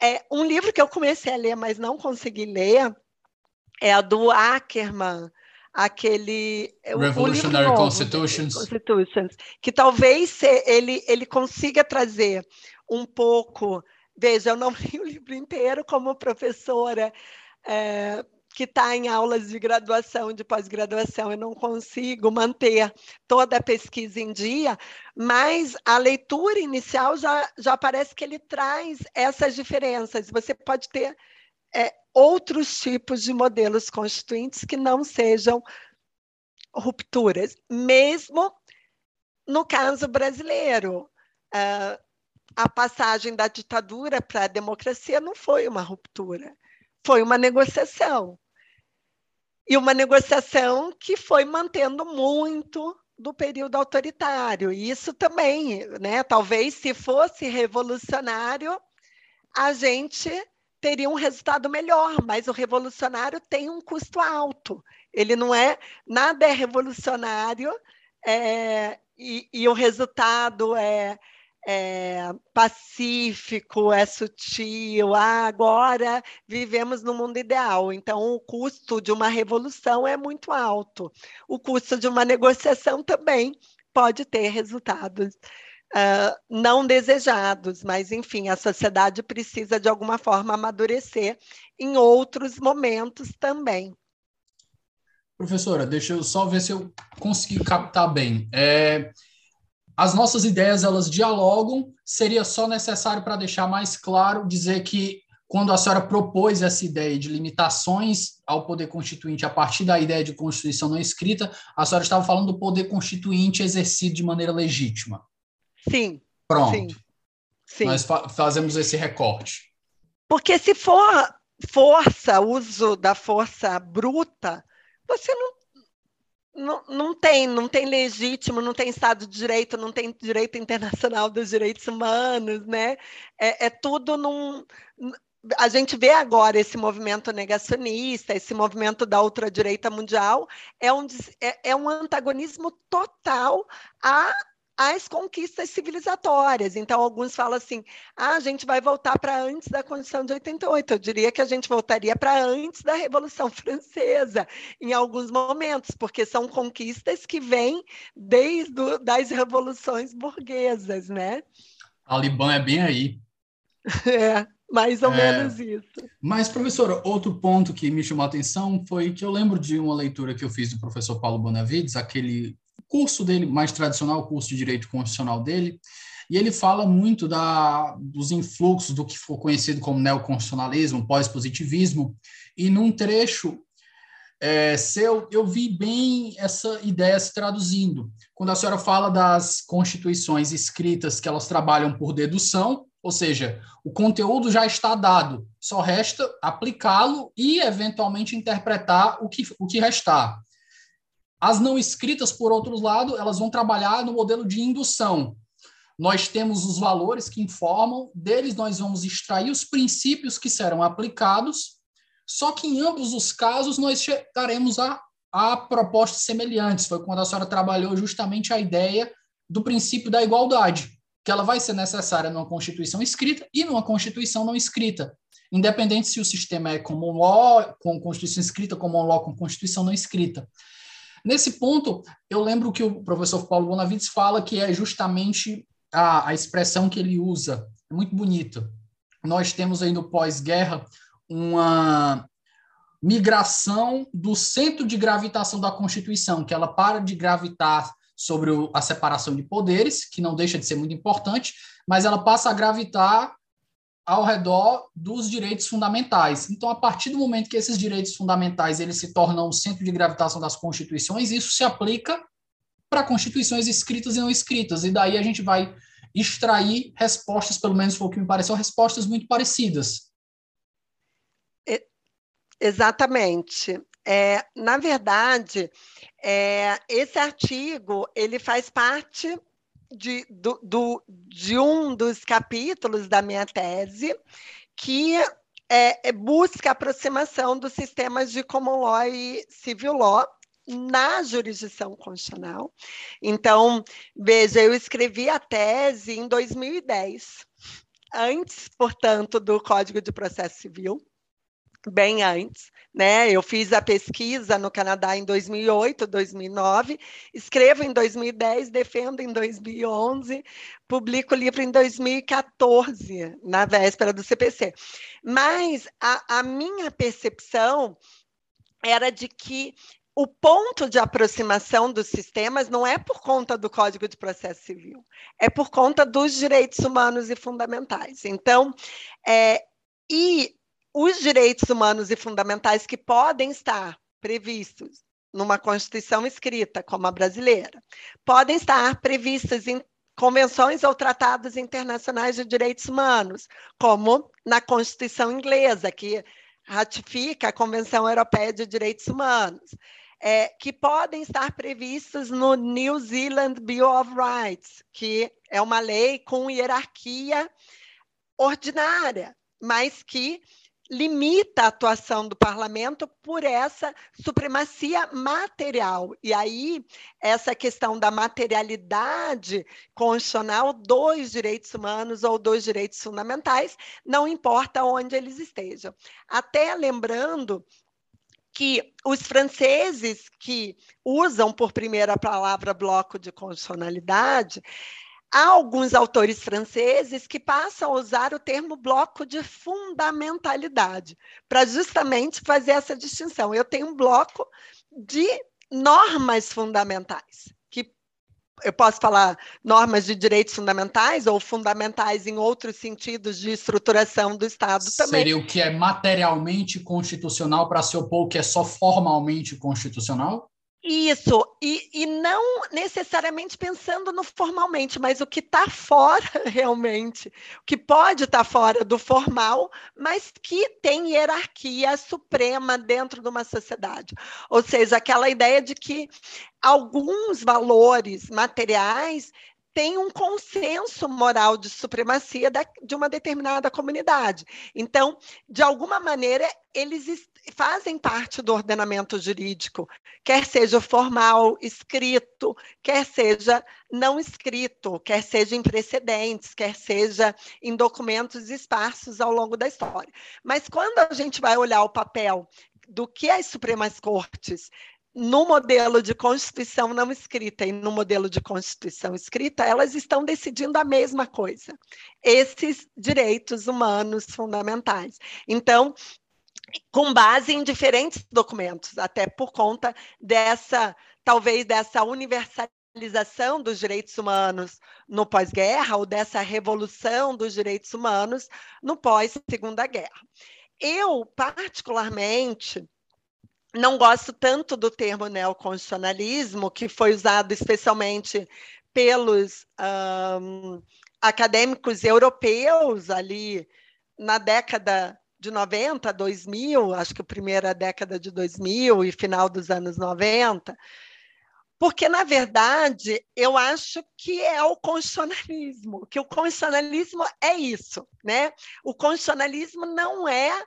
É, um livro que eu comecei a ler, mas não consegui ler, é a do Ackerman, aquele Revolutionary novo, Constitutions. Constitutions, que talvez ele ele consiga trazer um pouco. Veja, eu não (laughs) li o livro inteiro como professora é, que está em aulas de graduação, de pós-graduação, eu não consigo manter toda a pesquisa em dia, mas a leitura inicial já, já parece que ele traz essas diferenças. Você pode ter é, outros tipos de modelos constituintes que não sejam rupturas, mesmo no caso brasileiro. Uh, a passagem da ditadura para a democracia não foi uma ruptura, foi uma negociação. E uma negociação que foi mantendo muito do período autoritário. E isso também, né? Talvez se fosse revolucionário, a gente teria um resultado melhor, mas o revolucionário tem um custo alto. Ele não é nada é revolucionário é, e, e, o resultado é, é, pacífico, é sutil. Ah, agora vivemos no mundo ideal. Então, o custo de uma revolução é muito alto. O custo de uma negociação também pode ter resultados uh, não desejados, mas, enfim, a sociedade precisa, de alguma forma, amadurecer em outros momentos também. Professora, deixa eu só ver se eu consegui captar bem. É, as nossas ideias, elas dialogam, seria só necessário, para deixar mais claro, dizer que quando a senhora propôs essa ideia de limitações ao poder constituinte a partir da ideia de constituição não escrita, a senhora estava falando do poder constituinte exercido de maneira legítima. Sim. Pronto. Sim. Sim. Nós fa fazemos esse recorte. Porque se for força, uso da força bruta, você não, não, não tem, não tem legítimo, não tem Estado de Direito, não tem direito internacional dos direitos humanos, né? É, é tudo num. A gente vê agora esse movimento negacionista, esse movimento da ultradireita mundial, é um, é, é um antagonismo total a as conquistas civilizatórias. Então, alguns falam assim: ah, a gente vai voltar para antes da Constituição de 88. Eu diria que a gente voltaria para antes da Revolução (laughs) Francesa, em alguns momentos, porque são conquistas que vêm desde do, das revoluções burguesas, né? Talibã é bem aí. (laughs) É, mais ou é, menos isso. Mas, professora, outro ponto que me chamou a atenção foi que eu lembro de uma leitura que eu fiz do professor Paulo Bonavides, aquele curso dele mais tradicional, o curso de direito constitucional dele, e ele fala muito da, dos influxos do que for conhecido como neoconstitucionalismo, pós-positivismo, e num trecho é, seu, eu vi bem essa ideia se traduzindo. Quando a senhora fala das constituições escritas que elas trabalham por dedução, ou seja, o conteúdo já está dado, só resta aplicá-lo e, eventualmente, interpretar o que, o que restar. As não escritas, por outro lado, elas vão trabalhar no modelo de indução. Nós temos os valores que informam, deles nós vamos extrair os princípios que serão aplicados, só que em ambos os casos nós chegaremos a, a propostas semelhantes. Foi quando a senhora trabalhou justamente a ideia do princípio da igualdade, que ela vai ser necessária numa Constituição escrita e numa Constituição não escrita, independente se o sistema é common law, com Constituição escrita, common law com Constituição não escrita. Nesse ponto, eu lembro que o professor Paulo Bonavides fala que é justamente a, a expressão que ele usa, é muito bonita. Nós temos aí no pós-guerra uma migração do centro de gravitação da Constituição, que ela para de gravitar sobre a separação de poderes, que não deixa de ser muito importante, mas ela passa a gravitar ao redor dos direitos fundamentais. Então, a partir do momento que esses direitos fundamentais eles se tornam o centro de gravitação das constituições, isso se aplica para constituições escritas e não escritas. E daí a gente vai extrair respostas, pelo menos foi o que me pareceu, respostas muito parecidas. Exatamente. É, na verdade, é, esse artigo ele faz parte de, do, do, de um dos capítulos da minha tese, que é, é, busca aproximação dos sistemas de common law e civil law na jurisdição constitucional. Então, veja, eu escrevi a tese em 2010, antes, portanto, do Código de Processo Civil bem antes, né? Eu fiz a pesquisa no Canadá em 2008, 2009, escrevo em 2010, defendo em 2011, publico o livro em 2014, na véspera do CPC. Mas a, a minha percepção era de que o ponto de aproximação dos sistemas não é por conta do Código de Processo Civil, é por conta dos direitos humanos e fundamentais. Então, é, e os direitos humanos e fundamentais que podem estar previstos numa Constituição escrita, como a brasileira, podem estar previstos em convenções ou tratados internacionais de direitos humanos, como na Constituição inglesa, que ratifica a Convenção Europeia de Direitos Humanos. é, que podem estar previstos no New Zealand Bill of Rights, que é uma lei com hierarquia ordinária, mas que limita a atuação do parlamento por essa supremacia material. E aí, essa questão da materialidade constitucional dos direitos humanos ou dos direitos fundamentais, não importa onde eles estejam. Até lembrando que os franceses que usam por primeira palavra bloco de constitucionalidade Há alguns autores franceses que passam a usar o termo bloco de fundamentalidade, para justamente fazer essa distinção. Eu tenho um bloco de normas fundamentais, que eu posso falar normas de direitos fundamentais ou fundamentais em outros sentidos de estruturação do Estado também. Seria o que é materialmente constitucional para se opor o que é só formalmente constitucional? Isso, e, e não necessariamente pensando no formalmente, mas o que está fora (laughs) realmente, o que pode estar tá fora do formal, mas que tem hierarquia suprema dentro de uma sociedade. Ou seja, aquela ideia de que alguns valores materiais tem um consenso moral de supremacia da, de uma determinada comunidade. Então, de alguma maneira, eles fazem parte do ordenamento jurídico, quer seja formal, escrito, quer seja não escrito, quer seja em precedentes, quer seja em documentos esparsos ao longo da história. Mas quando a gente vai olhar o papel do que as Supremas Cortes no modelo de Constituição não escrita e no modelo de Constituição escrita, elas estão decidindo a mesma coisa, esses direitos humanos fundamentais. Então, com base em diferentes documentos, até por conta dessa, talvez dessa universalização dos direitos humanos no pós-guerra ou dessa revolução dos direitos humanos no pós-segunda guerra. Eu, particularmente, não gosto tanto do termo neoconstitucionalismo, que foi usado especialmente pelos um, acadêmicos europeus ali na década de 90, 2000, acho que a primeira década de 2000 e final dos anos 90, porque, na verdade, eu acho que é o constitucionalismo, que o constitucionalismo é isso, né? O constitucionalismo não é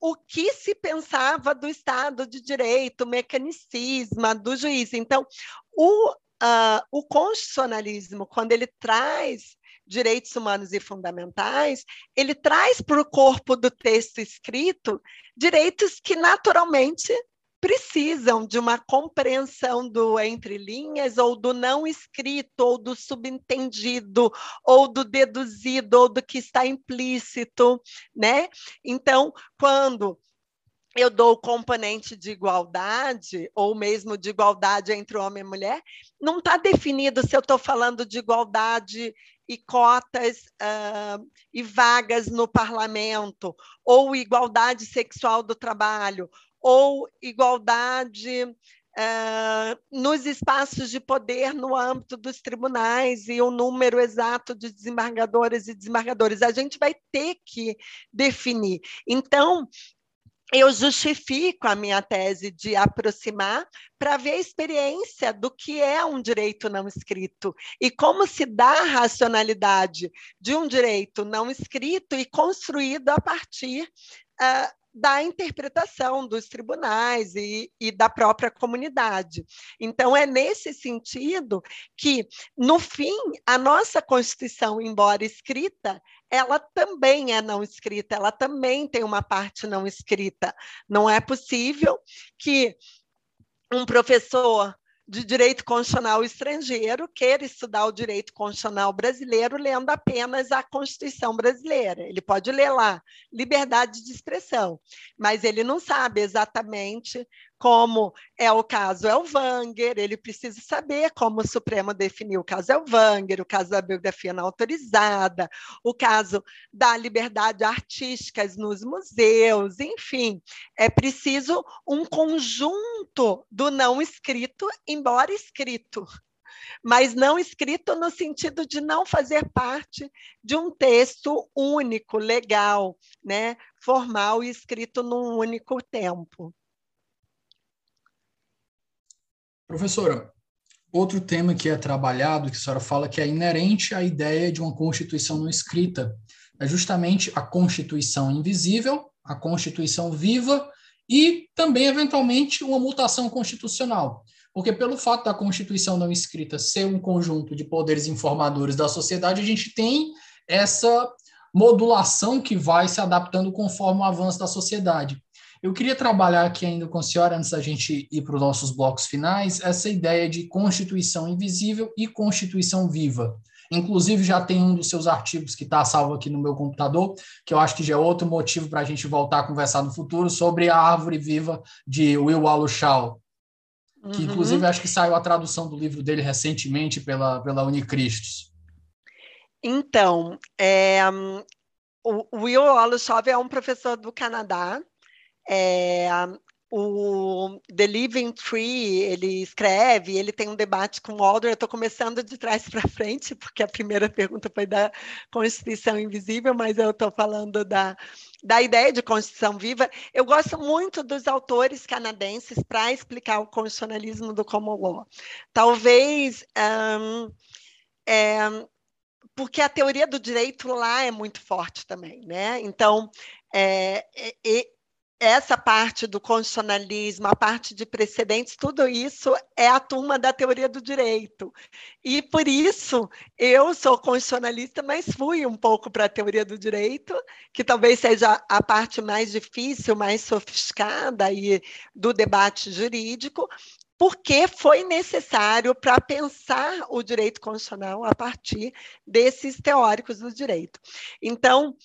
o que se pensava do Estado de Direito, mecanicismo do juiz. Então, o, uh, o constitucionalismo, quando ele traz direitos humanos e fundamentais, ele traz para o corpo do texto escrito direitos que naturalmente precisam de uma compreensão do entre linhas ou do não escrito ou do subentendido ou do deduzido ou do que está implícito, né? Então, quando eu dou o componente de igualdade, ou mesmo de igualdade entre homem e mulher, não está definido se eu estou falando de igualdade e cotas uh, e vagas no parlamento, ou igualdade sexual do trabalho, ou igualdade uh, nos espaços de poder no âmbito dos tribunais e o número exato de desembargadoras e desembargadores. A gente vai ter que definir. Então, eu justifico a minha tese de aproximar para ver a experiência do que é um direito não escrito e como se dá a racionalidade de um direito não escrito e construído a partir uh, da interpretação dos tribunais e, e, da própria comunidade. Então, é nesse sentido que, no fim, a nossa Constituição, embora escrita, ela também é não escrita, ela também tem uma parte não escrita. Não é possível que um professor de direito constitucional estrangeiro queira estudar o direito constitucional brasileiro lendo apenas a Constituição brasileira. Ele pode ler lá, liberdade de expressão, mas ele não sabe exatamente como é o caso Elvanger, ele precisa saber como o Supremo definiu o caso Elvanger, o caso da biografia não autorizada, o caso da liberdade artística nos museus, enfim, é preciso um conjunto do não escrito, embora escrito, mas não escrito no sentido de não fazer parte de um texto único, legal, né, formal e escrito num único tempo. Professora, outro tema que é trabalhado, que a senhora fala que é inerente à ideia de uma Constituição não escrita, é justamente a Constituição invisível, a Constituição viva e também, eventualmente, uma mutação constitucional. Porque, pelo fato da Constituição não escrita ser um conjunto de poderes informadores da sociedade, a gente tem essa modulação que vai se adaptando conforme o avanço da sociedade. Eu queria trabalhar aqui ainda com a senhora, antes da gente ir para os nossos blocos finais, essa ideia de Constituição invisível e Constituição viva. Inclusive, já tem um dos seus artigos que está salvo aqui no meu computador, que eu acho que já é outro motivo para a gente voltar a conversar no futuro, sobre a árvore viva de Will Wallace Shaw, que uhum. inclusive acho que saiu a tradução do livro dele recentemente pela, pela Unicristos. Então, é, o Will Shaw é um professor do Canadá, é, o The Living Tree, ele escreve, ele tem um debate com o Alder, eu estou começando de trás para frente, porque a primeira pergunta foi da Constituição Invisível, mas eu estou falando da, da ideia de Constituição Viva. Eu gosto muito dos autores canadenses para explicar o constitucionalismo do common law. Talvez... Um, é, porque a teoria do direito lá é muito forte também, né? Então, é, é, essa parte do constitucionalismo, a parte de precedentes, tudo isso é a turma da teoria do direito. E por isso eu sou constitucionalista, mas fui um pouco para a teoria do direito, que talvez seja a parte mais difícil, mais sofisticada aí do debate jurídico, porque foi necessário para pensar o direito constitucional a partir desses teóricos do direito. Então,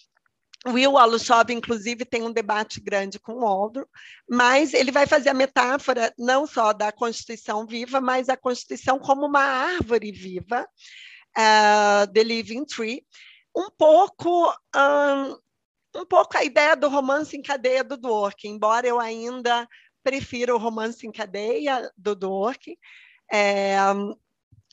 Will Alushob, inclusive, tem um debate grande com o Aldro, mas ele vai fazer a metáfora não só da Constituição viva, mas a Constituição como uma árvore viva, uh, The Living Tree, um pouco, um, um pouco a ideia do romance em cadeia do Dworkin, embora eu ainda prefira o romance em cadeia do Dworkin, é,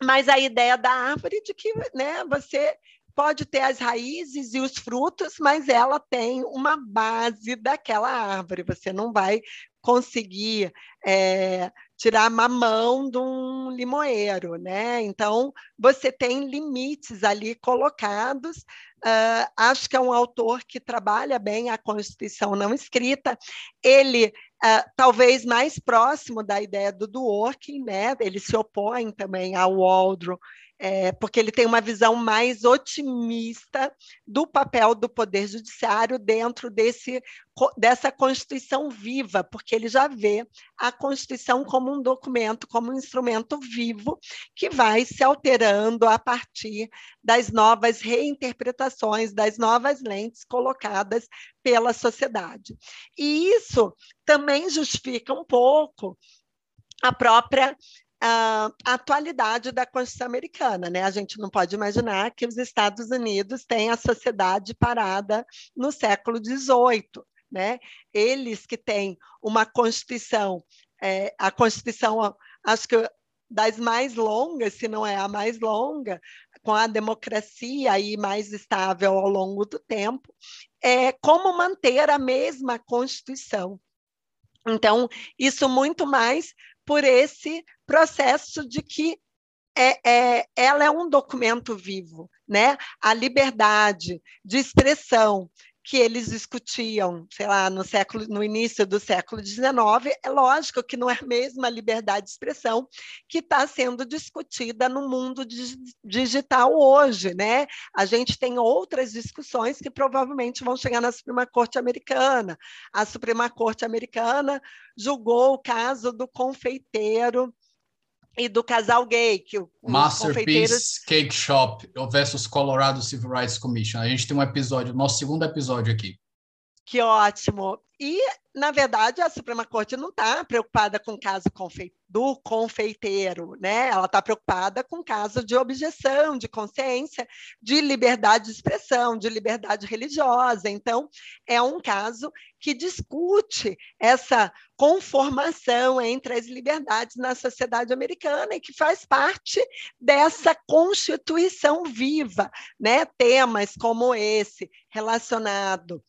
mas a ideia da árvore de que né, você pode ter as raízes e os frutos, mas ela tem uma base daquela árvore. Você não vai conseguir é, tirar mamão de um limoeiro, né? Então, você tem limites ali colocados. Uh, acho que é um autor que trabalha bem a Constituição não escrita. Ele, uh, talvez mais próximo da ideia do Dworkin, né? Ele se opõe também ao Waldron é, porque ele tem uma visão mais otimista do papel do Poder Judiciário dentro desse, dessa Constituição viva, porque ele já vê a Constituição como um documento, como um instrumento vivo, que vai se alterando a partir das novas reinterpretações, das novas lentes colocadas pela sociedade. E isso também justifica um pouco a própria a atualidade da Constituição americana. Né? A gente não pode imaginar que os Estados Unidos têm a sociedade parada no século XVIII. Né? Eles que têm uma Constituição, é, a Constituição, acho que das mais longas, se não é a mais longa, com a democracia aí mais estável ao longo do tempo, é como manter a mesma Constituição. Então, isso muito mais por esse processo de que é, é, ela é um documento vivo, né? A liberdade de expressão que eles discutiam, sei lá, no século, no início do século XIX, é lógico que não é a mesma liberdade de expressão que está sendo discutida no mundo digital hoje, né? A gente tem outras discussões que provavelmente vão chegar na Suprema Corte Americana. A Suprema Corte Americana julgou o caso do confeiteiro e do casal gay, que o Masterpiece Cake Shop versus Colorado Civil Rights Commission. A gente tem um episódio, nosso segundo episódio aqui. Que ótimo. E, na verdade, a Suprema Corte não está preocupada com o caso do confeiteiro, né? Ela está preocupada com o caso de objeção, de consciência, de liberdade de expressão, de liberdade religiosa. Então, é um caso que discute essa conformação entre as liberdades na sociedade americana e que faz parte dessa constituição viva, né? Temas como esse relacionado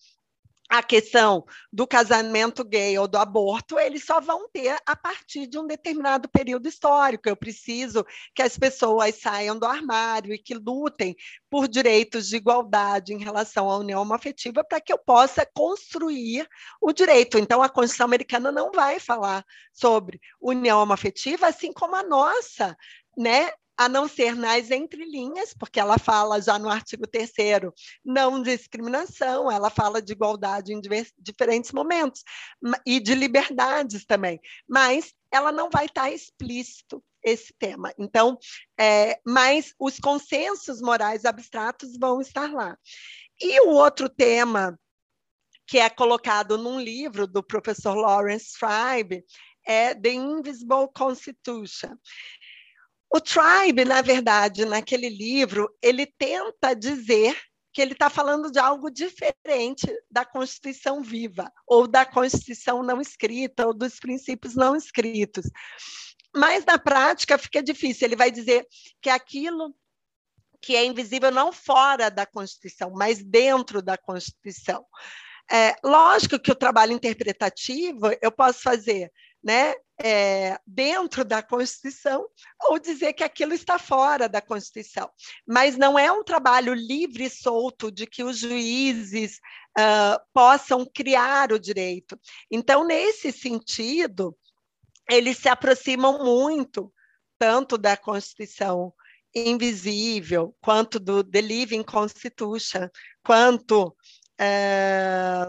a questão do casamento gay ou do aborto, eles só vão ter a partir de um determinado período histórico. Eu preciso que as pessoas saiam do armário e que lutem por direitos de igualdade em relação à união homoafetiva para que eu possa construir o direito. Então, a Constituição americana não vai falar sobre união homoafetiva, assim como a nossa, né, a não ser nas entrelinhas, porque ela fala já no artigo 3 não discriminação, ela fala de igualdade em diferentes momentos e de liberdades também, mas ela não vai estar explícito esse tema. Então, é, mas os consensos morais abstratos vão estar lá. E o outro tema que é colocado num livro do professor Lawrence Tribe é The Invisible Constitution. O Tribe, na verdade, naquele livro, ele tenta dizer que ele está falando de algo diferente da Constituição viva, ou da Constituição não escrita, ou dos princípios não escritos. Mas na prática fica difícil. Ele vai dizer que aquilo que é invisível não fora da Constituição, mas dentro da Constituição. É, lógico que o trabalho interpretativo eu posso fazer né, é, dentro da Constituição ou dizer que aquilo está fora da Constituição. Mas não é um trabalho livre e solto de que os juízes uh, possam criar o direito. Então, nesse sentido, eles se aproximam muito tanto da Constituição invisível, quanto do The Living Constitution, quanto é,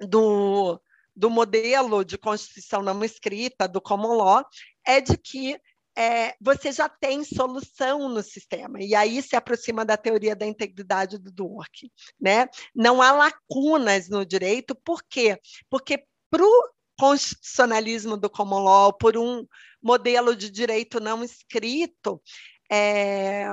do do modelo de Constituição não escrita, do common law, é de que é, você já tem solução no sistema, e aí se aproxima da teoria da integridade do Dworkin. Né? Não há lacunas no direito, por quê? Porque para o constitucionalismo do common law, por um modelo de direito não escrito, é,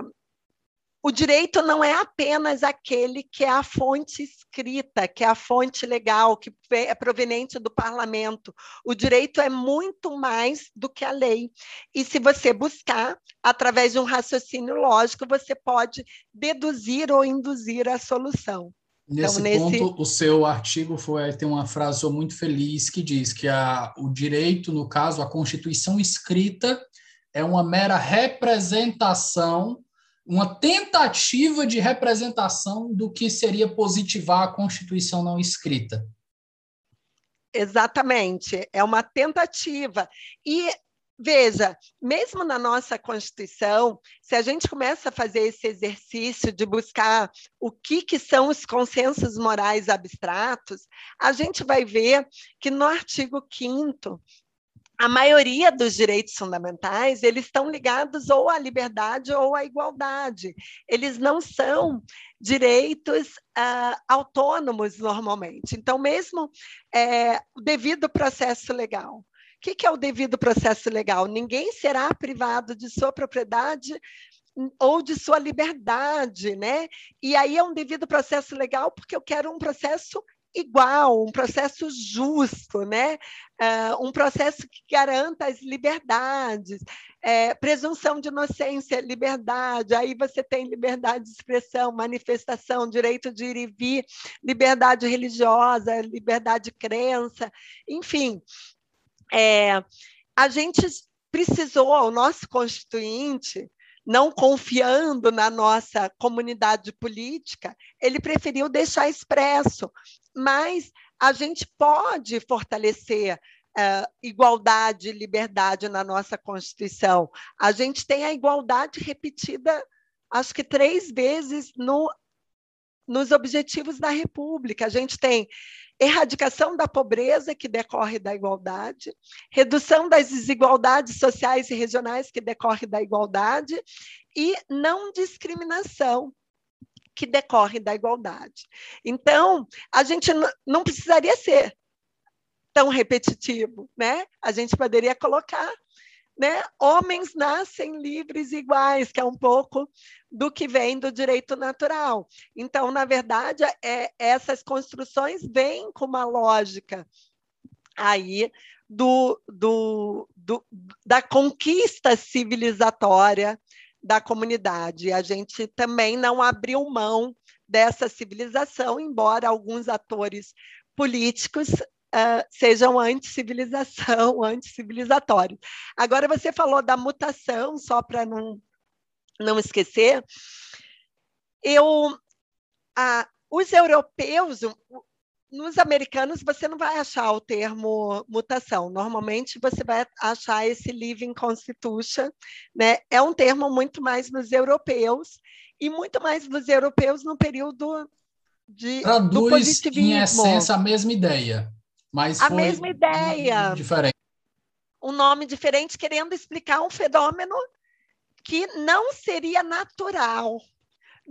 o direito não é apenas aquele que é a fonte escrita, que é a fonte legal, que é proveniente do parlamento. O direito é muito mais do que a lei. E se você buscar, através de um raciocínio lógico, você pode deduzir ou induzir a solução. Nesse, então, nesse... ponto, o seu artigo foi tem uma frase muito feliz que diz que a, o direito, no caso, a Constituição escrita, é uma mera representação uma tentativa de representação do que seria positivar a Constituição não escrita. Exatamente, é uma tentativa. E veja, mesmo na nossa Constituição, se a gente começa a fazer esse exercício de buscar o que, que são os consensos morais abstratos, a gente vai ver que no artigo 5 a maioria dos direitos fundamentais eles estão ligados ou à liberdade ou à igualdade. Eles não são direitos uh, autônomos normalmente. Então, mesmo é, o devido processo legal. O que, que é o devido processo legal? Ninguém será privado de sua propriedade ou de sua liberdade, né? E aí é um devido processo legal porque eu quero um processo igual, um processo justo, né? Uh, um processo que garanta as liberdades, é, presunção de inocência, liberdade, aí você tem liberdade de expressão, manifestação, direito de ir e vir, liberdade religiosa, liberdade de crença, enfim. É, a gente precisou, o nosso constituinte, não confiando na nossa comunidade política, ele preferiu deixar expresso. Mas a gente pode fortalecer uh, igualdade e liberdade na nossa Constituição. A gente tem a igualdade repetida, acho que três vezes no, nos objetivos da República. A gente tem erradicação da pobreza, que decorre da igualdade, redução das desigualdades sociais e regionais, que decorre da igualdade, e não discriminação, que decorre da igualdade. Então, a gente não precisaria ser tão repetitivo, né? A gente poderia colocar né? Homens nascem livres e iguais, que é um pouco do que vem do direito natural. Então, na verdade, é, essas construções vêm com uma lógica aí do, do, do, da conquista civilizatória da comunidade. A gente também não abriu mão dessa civilização, embora alguns atores políticos uh, sejam anti-civilização, (laughs) anti-civilizatórios. Agora, você falou da mutação, só para não, não esquecer, eu, uh, os europeus, nos americanos você não vai achar o termo mutação. Normalmente você vai achar esse living constitution, né? É um termo muito mais nos europeus e muito mais dos europeus no período de Traduz, do positivismo. em essência a mesma ideia, mas a mesma ideia, diferente. Um nome diferente querendo explicar um fenômeno que não seria natural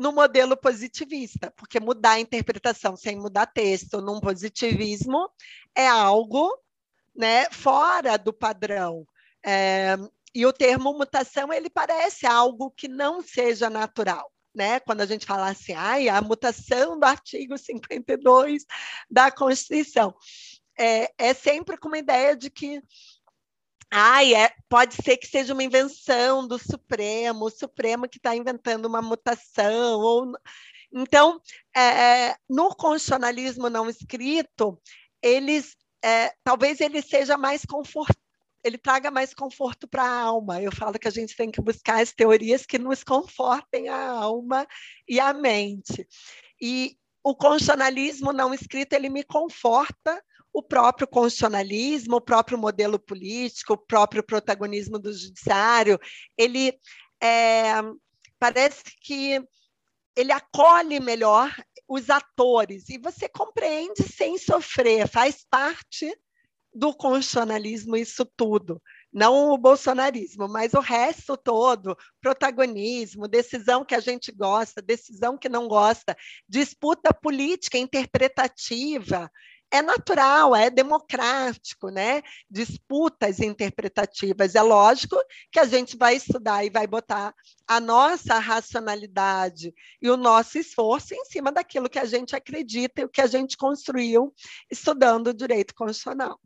no modelo positivista, porque mudar a interpretação sem mudar texto num positivismo é algo né, fora do padrão. É, e o termo mutação ele parece algo que não seja natural. Né? Quando a gente fala assim, ai, a mutação do artigo 52 da Constituição. É, é sempre com uma ideia de que Ai, é, pode ser que seja uma invenção do Supremo, o Supremo que está inventando uma mutação. Ou... Então, é, é, no constitucionalismo não escrito, eles é, talvez ele seja mais confortável ele traga mais conforto para a alma. Eu falo que a gente tem que buscar as teorias que nos confortem a alma e a mente. E o constitucionalismo não escrito ele me conforta o próprio constitucionalismo, o próprio modelo político, o próprio protagonismo do judiciário, ele é, parece que ele acolhe melhor os atores e você compreende sem sofrer, faz parte do constitucionalismo isso tudo. Não o bolsonarismo, mas o resto todo, protagonismo, decisão que a gente gosta, decisão que não gosta, disputa política interpretativa, é natural, é democrático, né? Disputas interpretativas. É lógico que a gente vai estudar e vai botar a nossa racionalidade e o nosso esforço em cima daquilo que a gente acredita e o que a gente construiu estudando direito constitucional.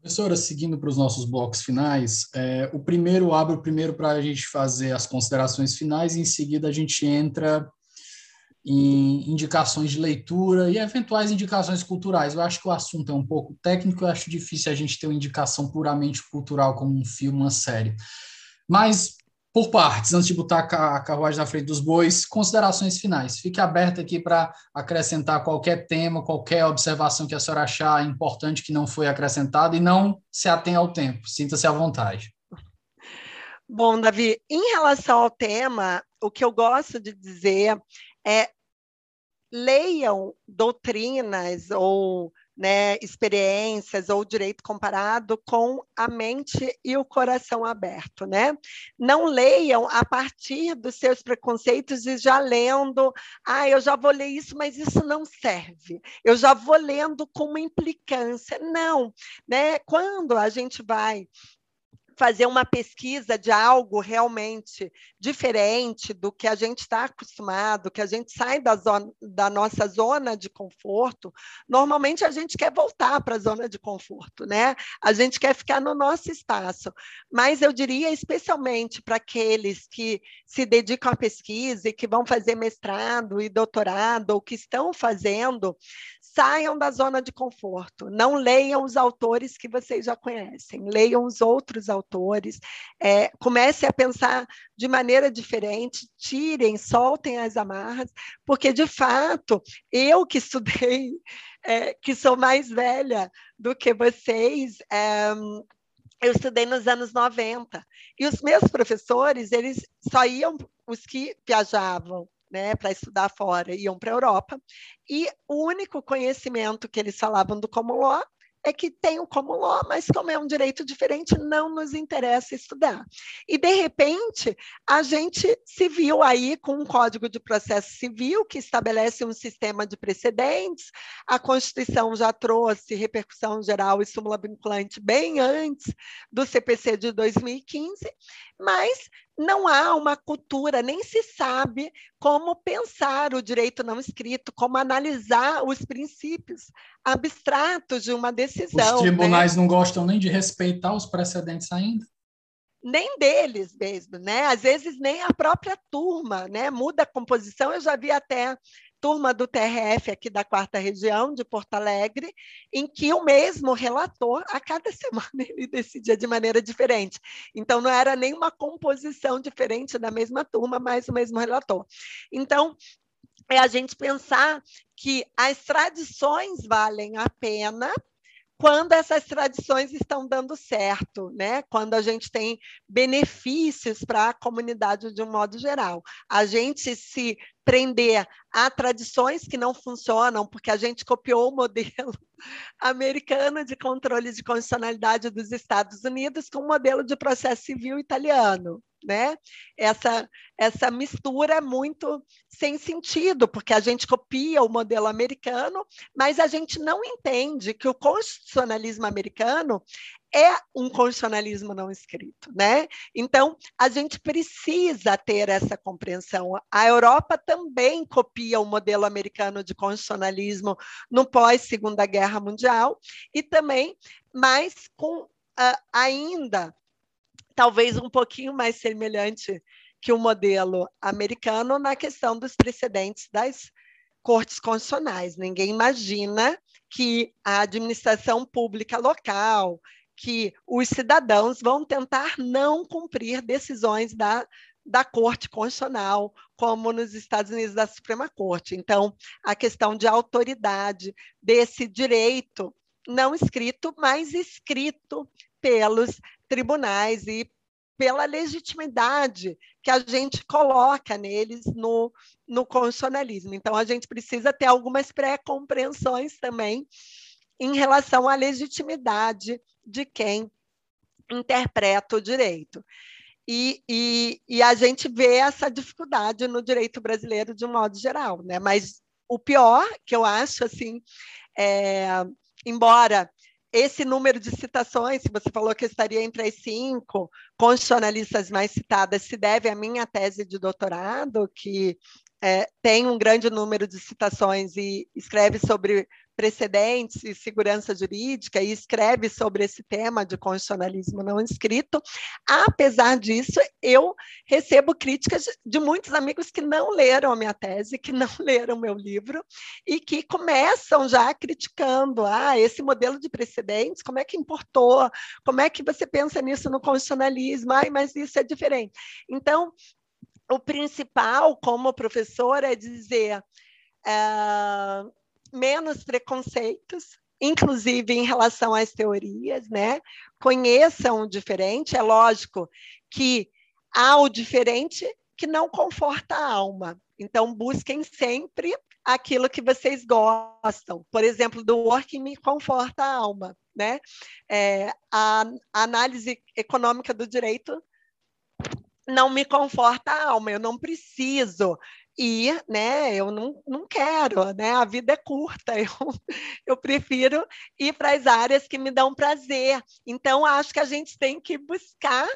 Professora, seguindo para os nossos blocos finais, é, o primeiro abre o primeiro para a gente fazer as considerações finais e em seguida a gente entra em indicações de leitura e eventuais indicações culturais. Eu acho que o assunto é um pouco técnico, eu acho difícil a gente ter uma indicação puramente cultural como um filme, uma série. Mas, por partes, antes de botar a carruagem na frente dos bois, considerações finais. Fique aberto aqui para acrescentar qualquer tema, qualquer observação que a senhora achar importante que não foi acrescentada e não se atenha ao tempo. Sinta-se à vontade. Bom, Davi, em relação ao tema, o que eu gosto de dizer é leiam doutrinas ou né, experiências ou direito comparado com a mente e o coração aberto, né? Não leiam a partir dos seus preconceitos e já lendo, ah, eu já vou ler isso, mas isso não serve. Eu já vou lendo com uma implicância. Não, né? Quando a gente vai fazer uma pesquisa de algo realmente diferente do que a gente está acostumado, que a gente sai da, zona, da nossa zona de conforto, normalmente a gente quer voltar para a zona de conforto, né? A gente quer ficar no nosso espaço. Mas eu diria, especialmente para aqueles que se dedicam à pesquisa e que vão fazer mestrado e doutorado, ou que estão fazendo, saiam da zona de conforto. Não leiam os autores que vocês já conhecem, leiam os outros autores é, comece a pensar de maneira diferente, tirem, soltem as amarras, porque, de fato, eu que estudei, (laughs) é, que sou mais velha do que vocês, é, eu estudei nos anos 90, e os meus professores, eles só iam, os que viajavam, né, para estudar fora, iam para a Europa, e o único conhecimento que eles falavam do common law é que tem o common law, mas como é um direito diferente, não nos interessa estudar. E, de repente, a gente se viu aí com um código de processo civil que estabelece um sistema de precedentes, a Constituição já trouxe repercussão geral e súmula vinculante bem antes do CPC de 2015, mas não há uma cultura, nem se sabe como pensar o direito não escrito, como analisar os princípios abstratos de uma decisão. Os tribunais né? não gostam nem de respeitar os precedentes ainda? nem deles mesmo, né? Às vezes nem a própria turma, né? Muda a composição. Eu já vi até turma do TRF aqui da quarta região de Porto Alegre, em que o mesmo relator, a cada (laughs) semana ele decidia de maneira diferente. Então, não era nenhuma composição diferente da mesma turma, mas o mesmo relator. Então, é a gente pensar que as tradições valem a pena quando essas tradições estão dando certo, né? quando a gente tem benefícios para a comunidade de um modo geral. A gente se prender a tradições que não funcionam, porque a gente copiou o modelo (laughs) americano de controle de constitucionalidade dos Estados Unidos com o modelo de processo civil italiano né? Essa, essa mistura muito sem sentido, porque a gente copia o modelo americano, mas a gente não entende que o constitucionalismo americano é um constitucionalismo não escrito, né? Então, a gente precisa ter essa compreensão. A Europa também copia o modelo americano de constitucionalismo no pós-Segunda Guerra Mundial e também, mas com uh, ainda talvez um pouquinho mais semelhante que o modelo americano na questão dos precedentes das cortes constitucionais. Ninguém imagina que a administração pública local, que os cidadãos vão tentar não cumprir decisões da, da Corte Constitucional, como nos Estados Unidos da Suprema Corte. Então, a questão de autoridade desse direito não escrito, mas escrito pelos tribunais e pela legitimidade que a gente coloca neles no, no constitucionalismo. Então, a gente precisa ter algumas pré-compreensões também em relação à legitimidade de quem interpreta o direito. E, e, e, a gente vê essa dificuldade no direito brasileiro de um modo geral, né? Mas o pior que eu acho, assim, é, embora esse número de citações, se você falou que estaria entre as cinco constitucionalistas mais citadas, se deve à minha tese de doutorado, que é, tem um grande número de citações e escreve sobre precedentes e segurança jurídica e escreve sobre esse tema de constitucionalismo não escrito. Apesar disso, eu recebo críticas de muitos amigos que não leram a minha tese, que não (laughs) leram o meu livro e que começam já criticando, ah, esse modelo de precedentes, como é que importou? Como é que você pensa nisso no constitucionalismo? Ai, mas isso é diferente. Então, o principal como professor é dizer uh, menos preconceitos, inclusive em relação às teorias, né? Conheçam o diferente. É lógico que há o diferente que não conforta a alma. Então, busquem sempre aquilo que vocês gostam. Por exemplo, do work me conforta a alma. Né? É, a análise econômica do direito não me conforta a alma, eu não preciso e né, eu não, não quero, né? A vida é curta, (laughs) eu, eu prefiro ir para as áreas que me dão prazer. Então, acho que a gente tem que buscar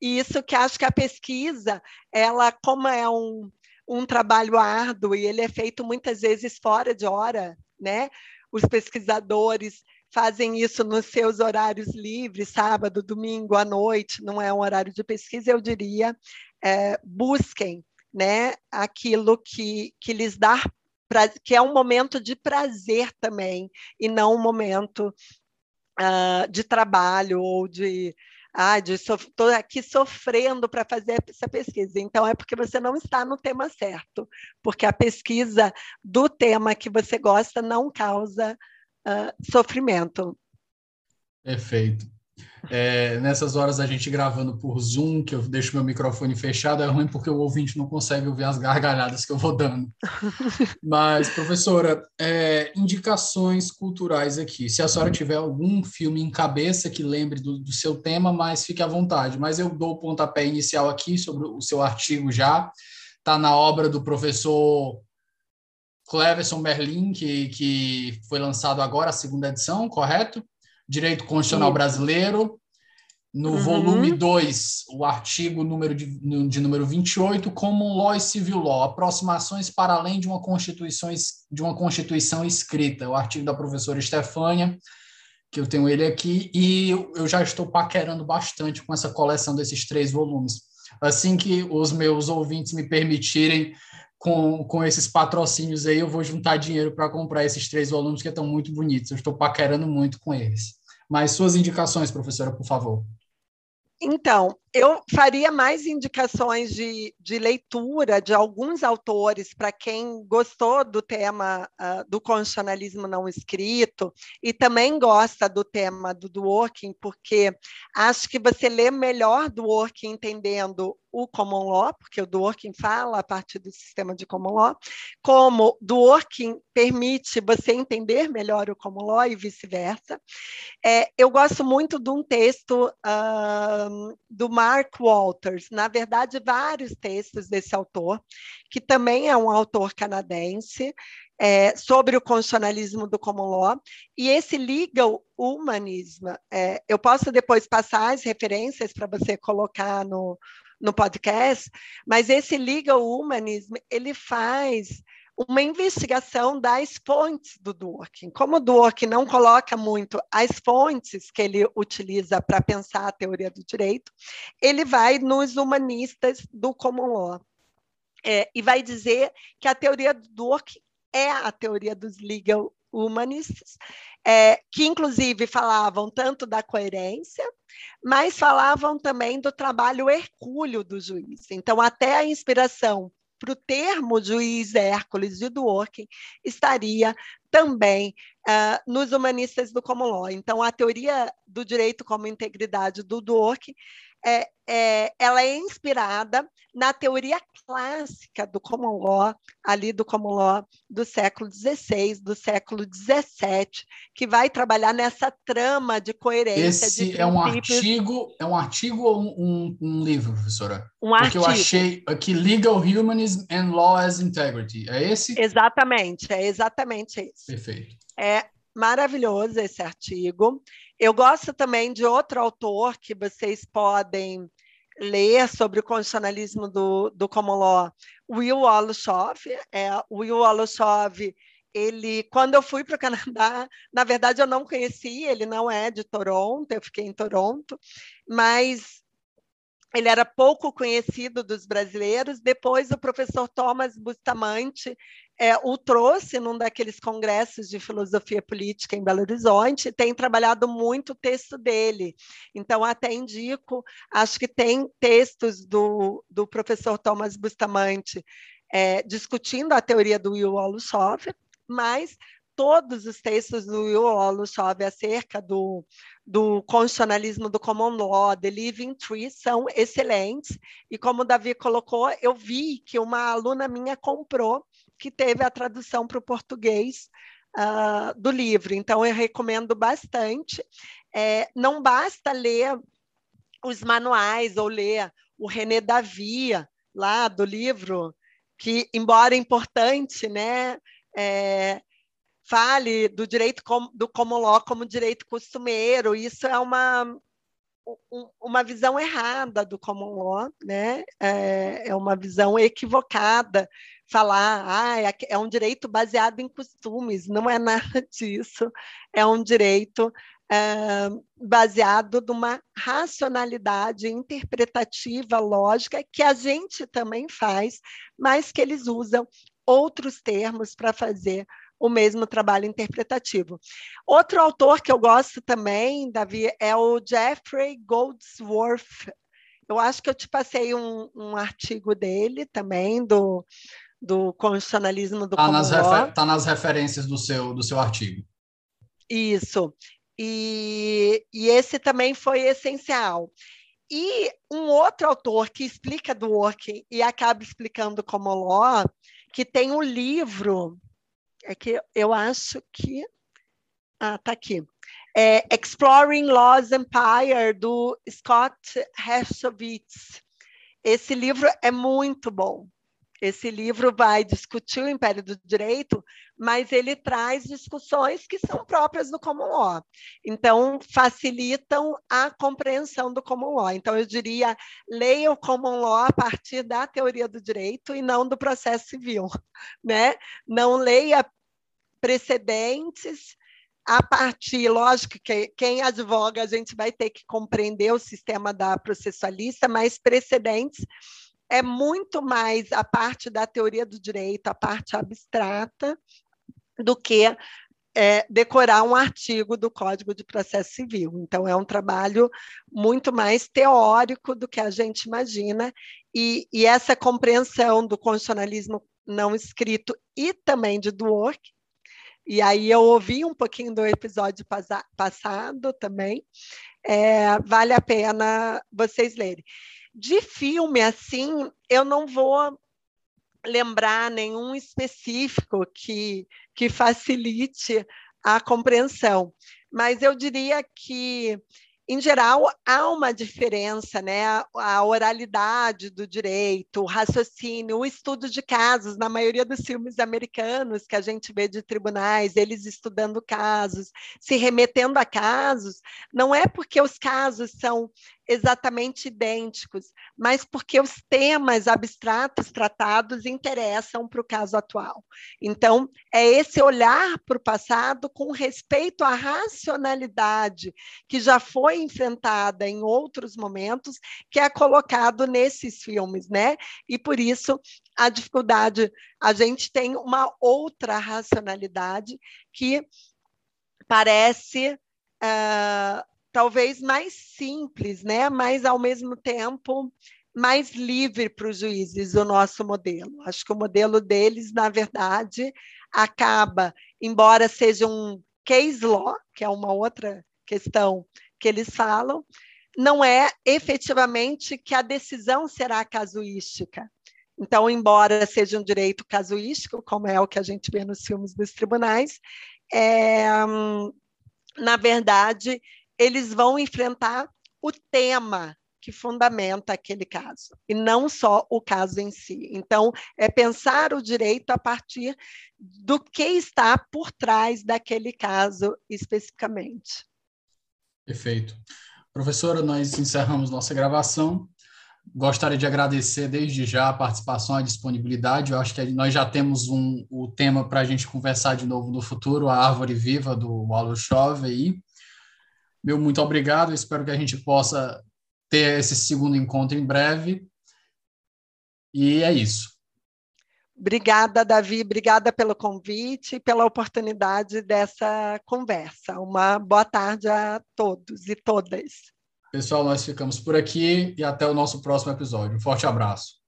isso, que acho que a pesquisa, ela, como é um, um trabalho árduo e ele é feito muitas vezes fora de hora, né? Os pesquisadores fazem isso nos seus horários livres, sábado, domingo, à noite, não é um horário de pesquisa, eu diria, é, busquem né, aquilo que, que lhes dá pra, que é um momento de prazer também, e não um momento uh, de trabalho ou de ah, estou aqui sofrendo para fazer essa pesquisa. Então, é porque você não está no tema certo, porque a pesquisa do tema que você gosta não causa uh, sofrimento. Perfeito. É, nessas horas a gente gravando por Zoom, que eu deixo meu microfone fechado, é ruim porque o ouvinte não consegue ouvir as gargalhadas que eu vou dando. (laughs) Mas, professora, é, indicações culturais aqui. Se a senhora tiver algum filme em cabeça que lembre do, do seu tema, mas fique à vontade. Mas eu dou o pontapé inicial aqui sobre o seu artigo já. Está na obra do professor Cleverson Berlin, que, que foi lançado agora, a segunda edição, correto? Direito Constitucional Brasileiro, no uhum. volume 2, o artigo número de, de número 28, Common Law e Civil Law, aproximações para além de uma constituição, de uma constituição escrita, o artigo da professora Estefânia, que eu tenho ele aqui, e eu já estou paquerando bastante com essa coleção desses três volumes. Assim que os meus ouvintes me permitirem, com, com esses patrocínios aí, eu vou juntar dinheiro para comprar esses três volumes que estão muito bonitos. Eu estou paquerando muito com eles. Mas suas indicações, professora, por favor. Então, eu faria mais indicações de, de leitura de alguns autores para quem gostou do tema uh, do constitucionalismo não escrito e também gosta do tema do, working, porque acho que você lê melhor do working entendendo o common law, porque o do working fala a partir do sistema de common law, como do working permite você entender melhor o common law e vice-versa. É, eu gosto muito de um texto uh, do Mark Walters, na verdade, vários textos desse autor, que também é um autor canadense, é, sobre o constitucionalismo do common law, e esse legal humanism, é, eu posso depois passar as referências para você colocar no, no podcast, mas esse legal humanism, ele faz uma investigação das fontes do Dworkin. Como o Dworkin não coloca muito as fontes que ele utiliza para pensar a teoria do direito, ele vai nos humanistas do common law. É, e vai dizer que a teoria do Dworkin é a teoria dos legal humanists, é, que inclusive falavam tanto da coerência, mas falavam também do trabalho hercúleo do juiz. Então, até a inspiração para o termo juiz Hércules de Dworkin estaria também uh, nos humanistas do common law. Então, a teoria do direito como integridade do Dworkin é, é, ela é inspirada na teoria clássica do common law, ali do common law do século XVI, do século XVII, que vai trabalhar nessa trama de coerência. Esse de é um artigo, é um artigo ou um, um livro, professora? Um Porque artigo. eu achei aqui Legal Humanism and Law as Integrity. É esse? Exatamente, é exatamente isso. Perfeito. É maravilhoso esse artigo. Eu gosto também de outro autor que vocês podem ler sobre o constitucionalismo do, do common law, Will Woloshov. É, Will Woloshov, ele, quando eu fui para o Canadá, na verdade eu não conheci, ele não é de Toronto, eu fiquei em Toronto, mas ele era pouco conhecido dos brasileiros. Depois, o professor Thomas Bustamante é, o trouxe num daqueles congressos de filosofia política em Belo Horizonte, tem trabalhado muito o texto dele. Então, até indico, acho que tem textos do, do professor Thomas Bustamante é, discutindo a teoria do Will Olusov, mas todos os textos do Will Olusov acerca do, do constitucionalismo do common law, The Living Tree, são excelentes. E como o Davi colocou, eu vi que uma aluna minha comprou que teve a tradução para o português uh, do livro. Então, eu recomendo bastante. É, não basta ler os manuais ou ler o René Davia, lá do livro, que, embora importante, né, é, fale do direito com, do common law como direito costumeiro. Isso é uma, uma visão errada do common law, né? É, é uma visão equivocada falar, ah, é, é um direito baseado em costumes, não é nada (laughs) disso, é um direito é, baseado numa racionalidade interpretativa, lógica, que a gente também faz, mas que eles usam outros termos para fazer o mesmo trabalho interpretativo. Outro autor que eu gosto também, Davi, é o Jeffrey Goldsworth. Eu acho que eu te passei um, um artigo dele também, do, do constitucionalismo do Está nas, refer tá nas referências do seu, do seu artigo. Isso. E, e esse também foi essencial. E um outro autor que explica do working e acaba explicando como law, que tem um livro, é que eu acho que. Ah, tá aqui. É Exploring Laws Empire, do Scott Hersowitz. Esse livro é muito bom. Esse livro vai discutir o Império do Direito, mas ele traz discussões que são próprias do common law. Então, facilitam a compreensão do common law. Então, eu diria, leia o common law a partir da teoria do direito e não do processo civil. Né? Não leia precedentes a partir, lógico que quem advoga, a gente vai ter que compreender o sistema da processualista, mas precedentes é muito mais a parte da teoria do direito, a parte abstrata, do que é, decorar um artigo do Código de Processo Civil. Então, é um trabalho muito mais teórico do que a gente imagina, e, e essa compreensão do constitucionalismo não escrito e também de Dwork, e aí eu ouvi um pouquinho do episódio passado também, é, vale a pena vocês lerem. De filme, assim, eu não vou lembrar nenhum específico que, que facilite a compreensão, mas eu diria que em geral, há uma diferença, né? A oralidade do direito, o raciocínio, o estudo de casos, na maioria dos filmes americanos que a gente vê de tribunais, eles estudando casos, se remetendo a casos, não é porque os casos são exatamente idênticos, mas porque os temas abstratos tratados interessam para o caso atual. Então, é esse olhar para o passado com respeito à racionalidade que já foi enfrentada em outros momentos, que é colocado nesses filmes, né? E por isso a dificuldade, a gente tem uma outra racionalidade que parece uh, talvez mais simples, né? mas ao mesmo tempo mais livre para os juízes o nosso modelo. Acho que o modelo deles, na verdade, acaba, embora seja um case law, que é uma outra questão que eles falam, não é efetivamente que a decisão será casuística. Então, embora seja um direito casuístico, como é o que a gente vê nos filmes dos tribunais, é, na verdade, eles vão enfrentar o tema que fundamenta aquele caso, e não só o caso em si. Então, é pensar o direito a partir do que está por trás daquele caso especificamente. Perfeito. Professora, nós encerramos nossa gravação. Gostaria de agradecer desde já a participação, a disponibilidade. Eu acho que nós já temos um, o tema para a gente conversar de novo no futuro, a árvore viva do Wallace Chove aí. Meu muito obrigado, espero que a gente possa ter esse segundo encontro em breve. E é isso. Obrigada, Davi, obrigada pelo convite e pela oportunidade dessa conversa. Uma boa tarde a todos e todas. Pessoal, nós ficamos por aqui e até o nosso próximo episódio. Um forte abraço.